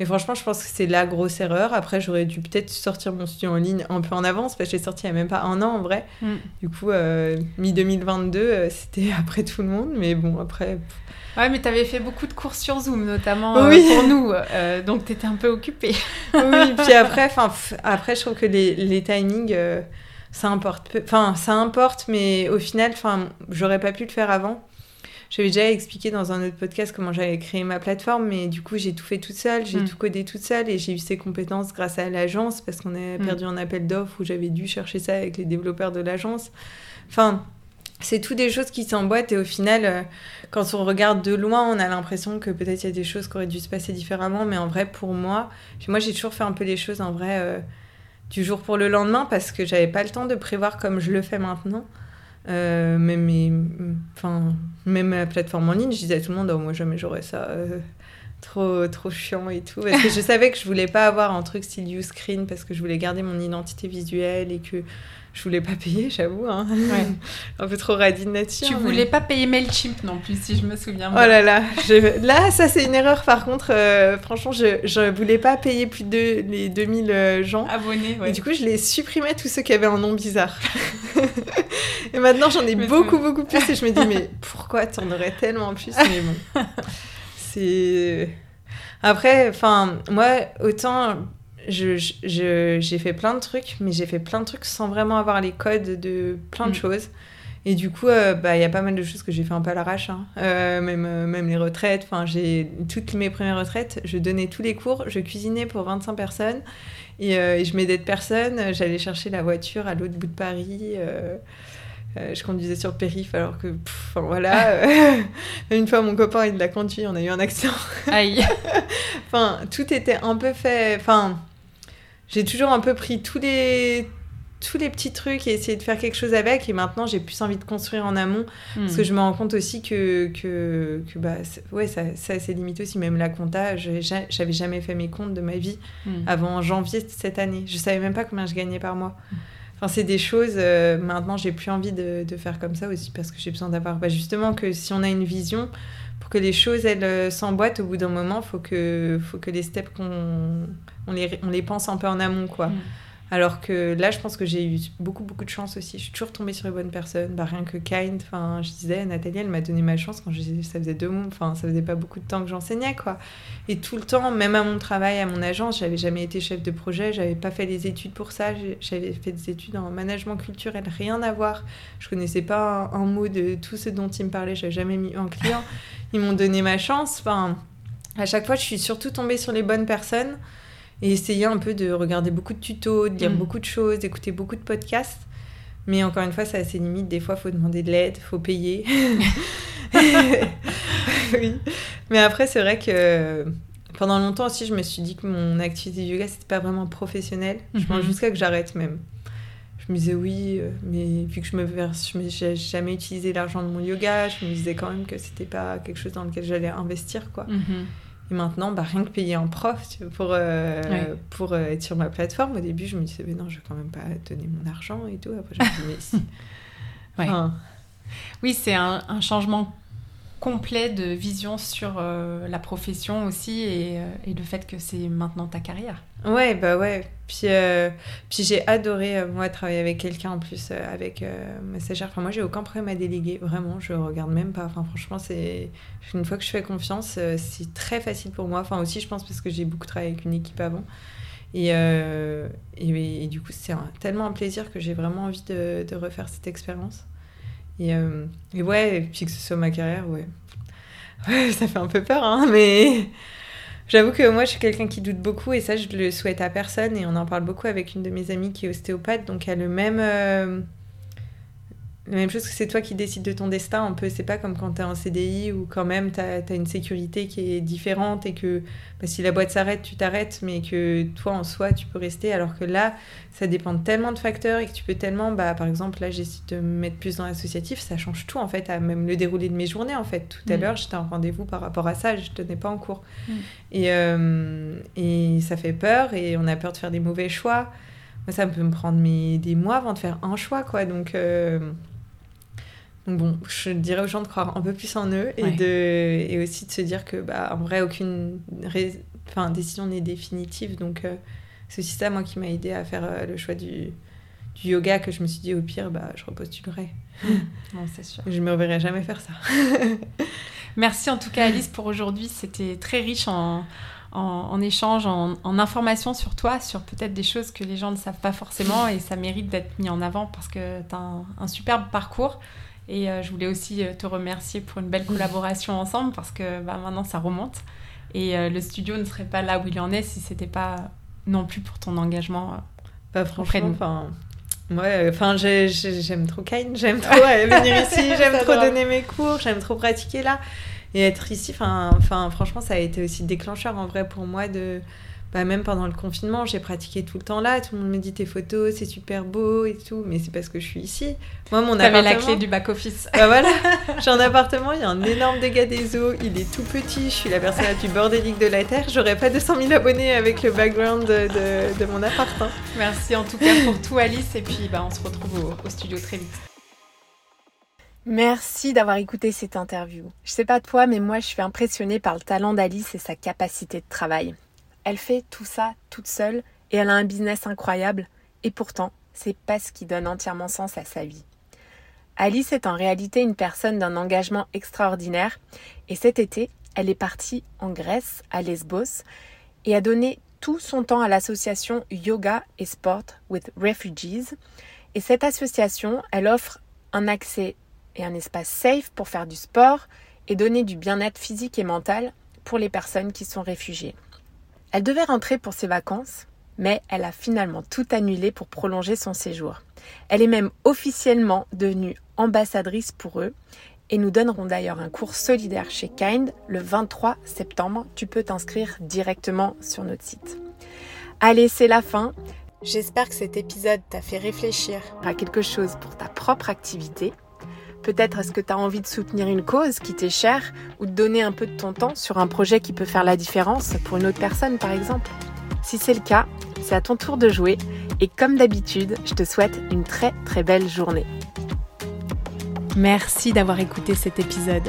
Et franchement, je pense que c'est la grosse erreur. Après, j'aurais dû peut-être sortir mon studio en ligne un peu en avance parce que j'ai sorti il n'y a même pas un an en vrai. Mm. Du coup, euh, mi-2022, c'était après tout le monde. Mais bon, après, Ouais, mais t'avais fait beaucoup de cours sur Zoom, notamment euh, Oui. pour nous, euh, donc t'étais un peu occupée. oui, puis après, après, je trouve que les, les timings, euh, ça importe. Enfin, ça importe, mais au final, j'aurais pas pu le faire avant. J'avais déjà expliqué dans un autre podcast comment j'avais créé ma plateforme, mais du coup, j'ai tout fait toute seule, j'ai Mm. tout codé toute seule et j'ai eu ces compétences grâce à l'agence parce qu'on a Mm. perdu un appel d'offres où j'avais dû chercher ça avec les développeurs de l'agence. Enfin, c'est tout des choses qui s'emboîtent et au final, euh, quand on regarde de loin, on a l'impression que peut-être il y a des choses qui auraient dû se passer différemment, mais en vrai, pour moi, moi, j'ai toujours fait un peu les choses en vrai euh, du jour pour le lendemain parce que j'avais pas le temps de prévoir comme je le fais maintenant. Euh, même, mes- enfin, même ma plateforme en ligne, je disais à tout le monde, oh, moi jamais j'aurais ça. euh, trop, trop chiant et tout. Parce que je savais que je voulais pas avoir un truc style Uscreen parce que je voulais garder mon identité visuelle et que je voulais pas payer, j'avoue. hein. Ouais. un peu trop radine là-dessus. Tu mais- voulais pas payer Mailchimp non plus, si je me souviens Oh bien. là là, je- là ça c'est une erreur par contre. euh, franchement, je, je voulais pas payer plus de les 2000 euh, gens. Abonné, ouais. Et du coup, je les supprimais tous ceux qui avaient un nom bizarre. et maintenant, j'en ai Mais beaucoup, beaucoup plus. Et je me dis, mais pourquoi t'en aurais tellement plus? Mais bon, c'est. Après, enfin, moi, autant je- je- je- j'ai fait plein de trucs, mais j'ai fait plein de trucs sans vraiment avoir les codes de plein de Mm. choses. Et du coup, euh, bah, il y a pas mal de choses que j'ai fait un peu à l'arrache. hein. Euh, même, euh, même les retraites. Enfin, j'ai toutes mes premières retraites, je donnais tous les cours, je cuisinais pour 25 personnes. Et, et je m'aidais de personne. J'allais chercher la voiture à l'autre bout de Paris. je conduisais sur le périph' alors que, pff, enfin, voilà. une fois, mon copain, il l'a conduit, on a eu un accident. Aïe. Enfin, tout était un peu fait. Enfin, j'ai toujours un peu pris tous les tous les petits trucs et essayé de faire quelque chose avec. Et maintenant, j'ai plus envie de construire en amont parce Hmm. que je me rends compte aussi que, que, que bah, c'est- ouais, ça, ça a ses limites aussi. Même la compta, j'avais jamais fait mes comptes de ma vie Hmm. avant janvier de cette année. Je savais même pas combien je gagnais par mois. Enfin, c'est des choses, euh, maintenant, j'ai plus envie de, de faire comme ça aussi parce que j'ai besoin d'avoir, bah, justement, que si on a une vision, que les choses, elles euh, s'emboîtent au bout d'un moment, faut que, faut que les steps qu'on on les, on les pense un peu en amont, quoi. Mm. Alors que là, je pense que j'ai eu beaucoup, beaucoup de chance aussi. Je suis toujours tombée sur les bonnes personnes. Bah, rien que Kind, enfin, je disais, Nathalie, elle m'a donné ma chance quand je, ça faisait deux mois, enfin, ça faisait pas beaucoup de temps que j'enseignais, quoi. Et tout le temps, même à mon travail, à mon agence, j'avais jamais été chef de projet, j'avais pas fait les études pour ça. J'avais fait des études en management culturel, rien à voir. Je connaissais pas un, un mot de tout ce dont ils me parlaient, j'avais jamais mis un client. Ils m'ont donné ma chance. Enfin, à chaque fois, je suis surtout tombée sur les bonnes personnes et essayer un peu de regarder beaucoup de tutos, de lire Mm. beaucoup de choses, d'écouter beaucoup de podcasts. Mais encore une fois, ça a ses limites. Des fois, il faut demander de l'aide, il faut payer. oui. Mais après, c'est vrai que pendant longtemps aussi, je me suis dit que mon activité de yoga, c'était pas vraiment professionnel. Je pense Mhm. jusqu'à que j'arrête même. Je me disais oui, euh, mais vu que je me n'ai jamais utilisé l'argent de mon yoga, je me disais quand même que c'était pas quelque chose dans lequel j'allais investir, quoi. Mhm. Et maintenant, bah, rien que payer un prof tu vois, pour, euh, pour euh, être sur ma plateforme, au début, je me disais, mais non, je vais quand même pas donner mon argent et tout. Après, je me dis, mais si. Ouais. Enfin, Oui, c'est un, un changement complet de vision sur euh, la profession aussi et, euh, et le fait que c'est maintenant ta carrière. ouais, bah ouais. Puis, euh, puis j'ai adoré, moi, travailler avec quelqu'un en plus, avec stagiaire. Enfin, moi, j'ai aucun problème à déléguer, vraiment, je regarde même pas. Enfin, franchement, c'est. Une fois que je fais confiance, c'est très facile pour moi. Enfin, aussi, je pense parce que j'ai beaucoup travaillé avec une équipe avant. Et, et, et du coup, c'est tellement un plaisir que j'ai vraiment envie de refaire cette expérience. Et, euh, et ouais, et puis que ce soit ma carrière, ouais. Ouais, ça fait un peu peur, hein, mais j'avoue que moi, je suis quelqu'un qui doute beaucoup et ça, je le souhaite à personne. Et on en parle beaucoup avec une de mes amies qui est ostéopathe, donc elle a le même. La même chose que c'est toi qui décides de ton destin un peu. C'est pas comme quand t'es en CDI où quand même t'as as une sécurité qui est différente et que bah, si la boîte s'arrête, tu t'arrêtes, mais que toi en soi tu peux rester. Alors que là, ça dépend de tellement de facteurs et que tu peux tellement, bah, par exemple, là j'essaie de me mettre plus dans l'associatif, ça change tout en fait, à même le déroulé de mes journées en fait. Tout à Mm. l'heure, j'étais en rendez-vous par rapport à ça, je tenais pas en cours. Mm. Et, euh, et ça fait peur et on a peur de faire des mauvais choix. Moi, ça peut me prendre mes- des mois avant de faire un choix, quoi. Donc, euh, Donc bon, je dirais aux gens de croire un peu plus en eux et, de, et aussi de se dire que, bah, en vrai, aucune enfin, décision n'est définitive. Donc, euh, c'est aussi ça, moi, qui m'a aidé à faire euh, le choix du, du yoga, que je me suis dit, au pire, bah, je repostulerai. non, c'est sûr. Je me reverrai jamais faire ça. Merci en tout cas, Alice, pour aujourd'hui. C'était très riche en, en, échange, en, en, information sur toi, sur peut-être des choses que les gens ne savent pas forcément et ça mérite d'être mis en avant parce que tu as un, superbe parcours. Et euh, je voulais aussi euh, te remercier pour une belle collaboration ensemble parce que bah, maintenant ça remonte. Et euh, le studio ne serait pas là où il en est si c'était pas non plus pour ton engagement. pas franchement, enfin, Ouais, enfin, j'aime trop Kain, j'aime trop venir ici, j'aime trop donner mes cours, j'aime trop pratiquer là. Et être ici, enfin, franchement, ça a été aussi déclencheur en vrai pour moi de. Bah, même pendant le confinement, j'ai pratiqué tout le temps là. Tout le monde me dit tes photos, c'est super beau et tout. Mais c'est parce que je suis ici. Moi, mon appartement. la clé du back-office. Bah voilà. J'ai un appartement, il y a un énorme dégât des eaux. Il est tout petit. Je suis la personne la plus bordélique de la Terre. J'aurais pas 200 000 abonnés avec le background de, de, mon appart. Hein. Merci en tout cas pour tout, Alice. Et puis, bah, on se retrouve au, au studio très vite. Merci d'avoir écouté cette interview. Je sais pas toi, mais moi je suis impressionnée par le talent d'Alice et sa capacité de travail. Elle fait tout ça toute seule et elle a un business incroyable et pourtant, c'est pas ce qui donne entièrement sens à sa vie. Alice est en réalité une personne d'un engagement extraordinaire et cet été, elle est partie en Grèce, à Lesbos, et a donné tout son temps à l'association Yoga et Sport with Refugees. Et cette association, elle offre un accès et un espace safe pour faire du sport et donner du bien-être physique et mental pour les personnes qui sont réfugiées. Elle devait rentrer pour ses vacances, mais elle a finalement tout annulé pour prolonger son séjour. Elle est même officiellement devenue ambassadrice pour eux et nous donnerons d'ailleurs un cours solidaire chez Kind le 23 septembre. Tu peux t'inscrire directement sur notre site. Allez, c'est la fin. J'espère que cet épisode t'a fait réfléchir à quelque chose pour ta propre activité Peut-être est-ce que tu as envie de soutenir une cause qui t'est chère ou de donner un peu de ton temps sur un projet qui peut faire la différence pour une autre personne par exemple. Si c'est le cas, c'est à ton tour de jouer et comme d'habitude, je te souhaite une très très belle journée. Merci d'avoir écouté cet épisode.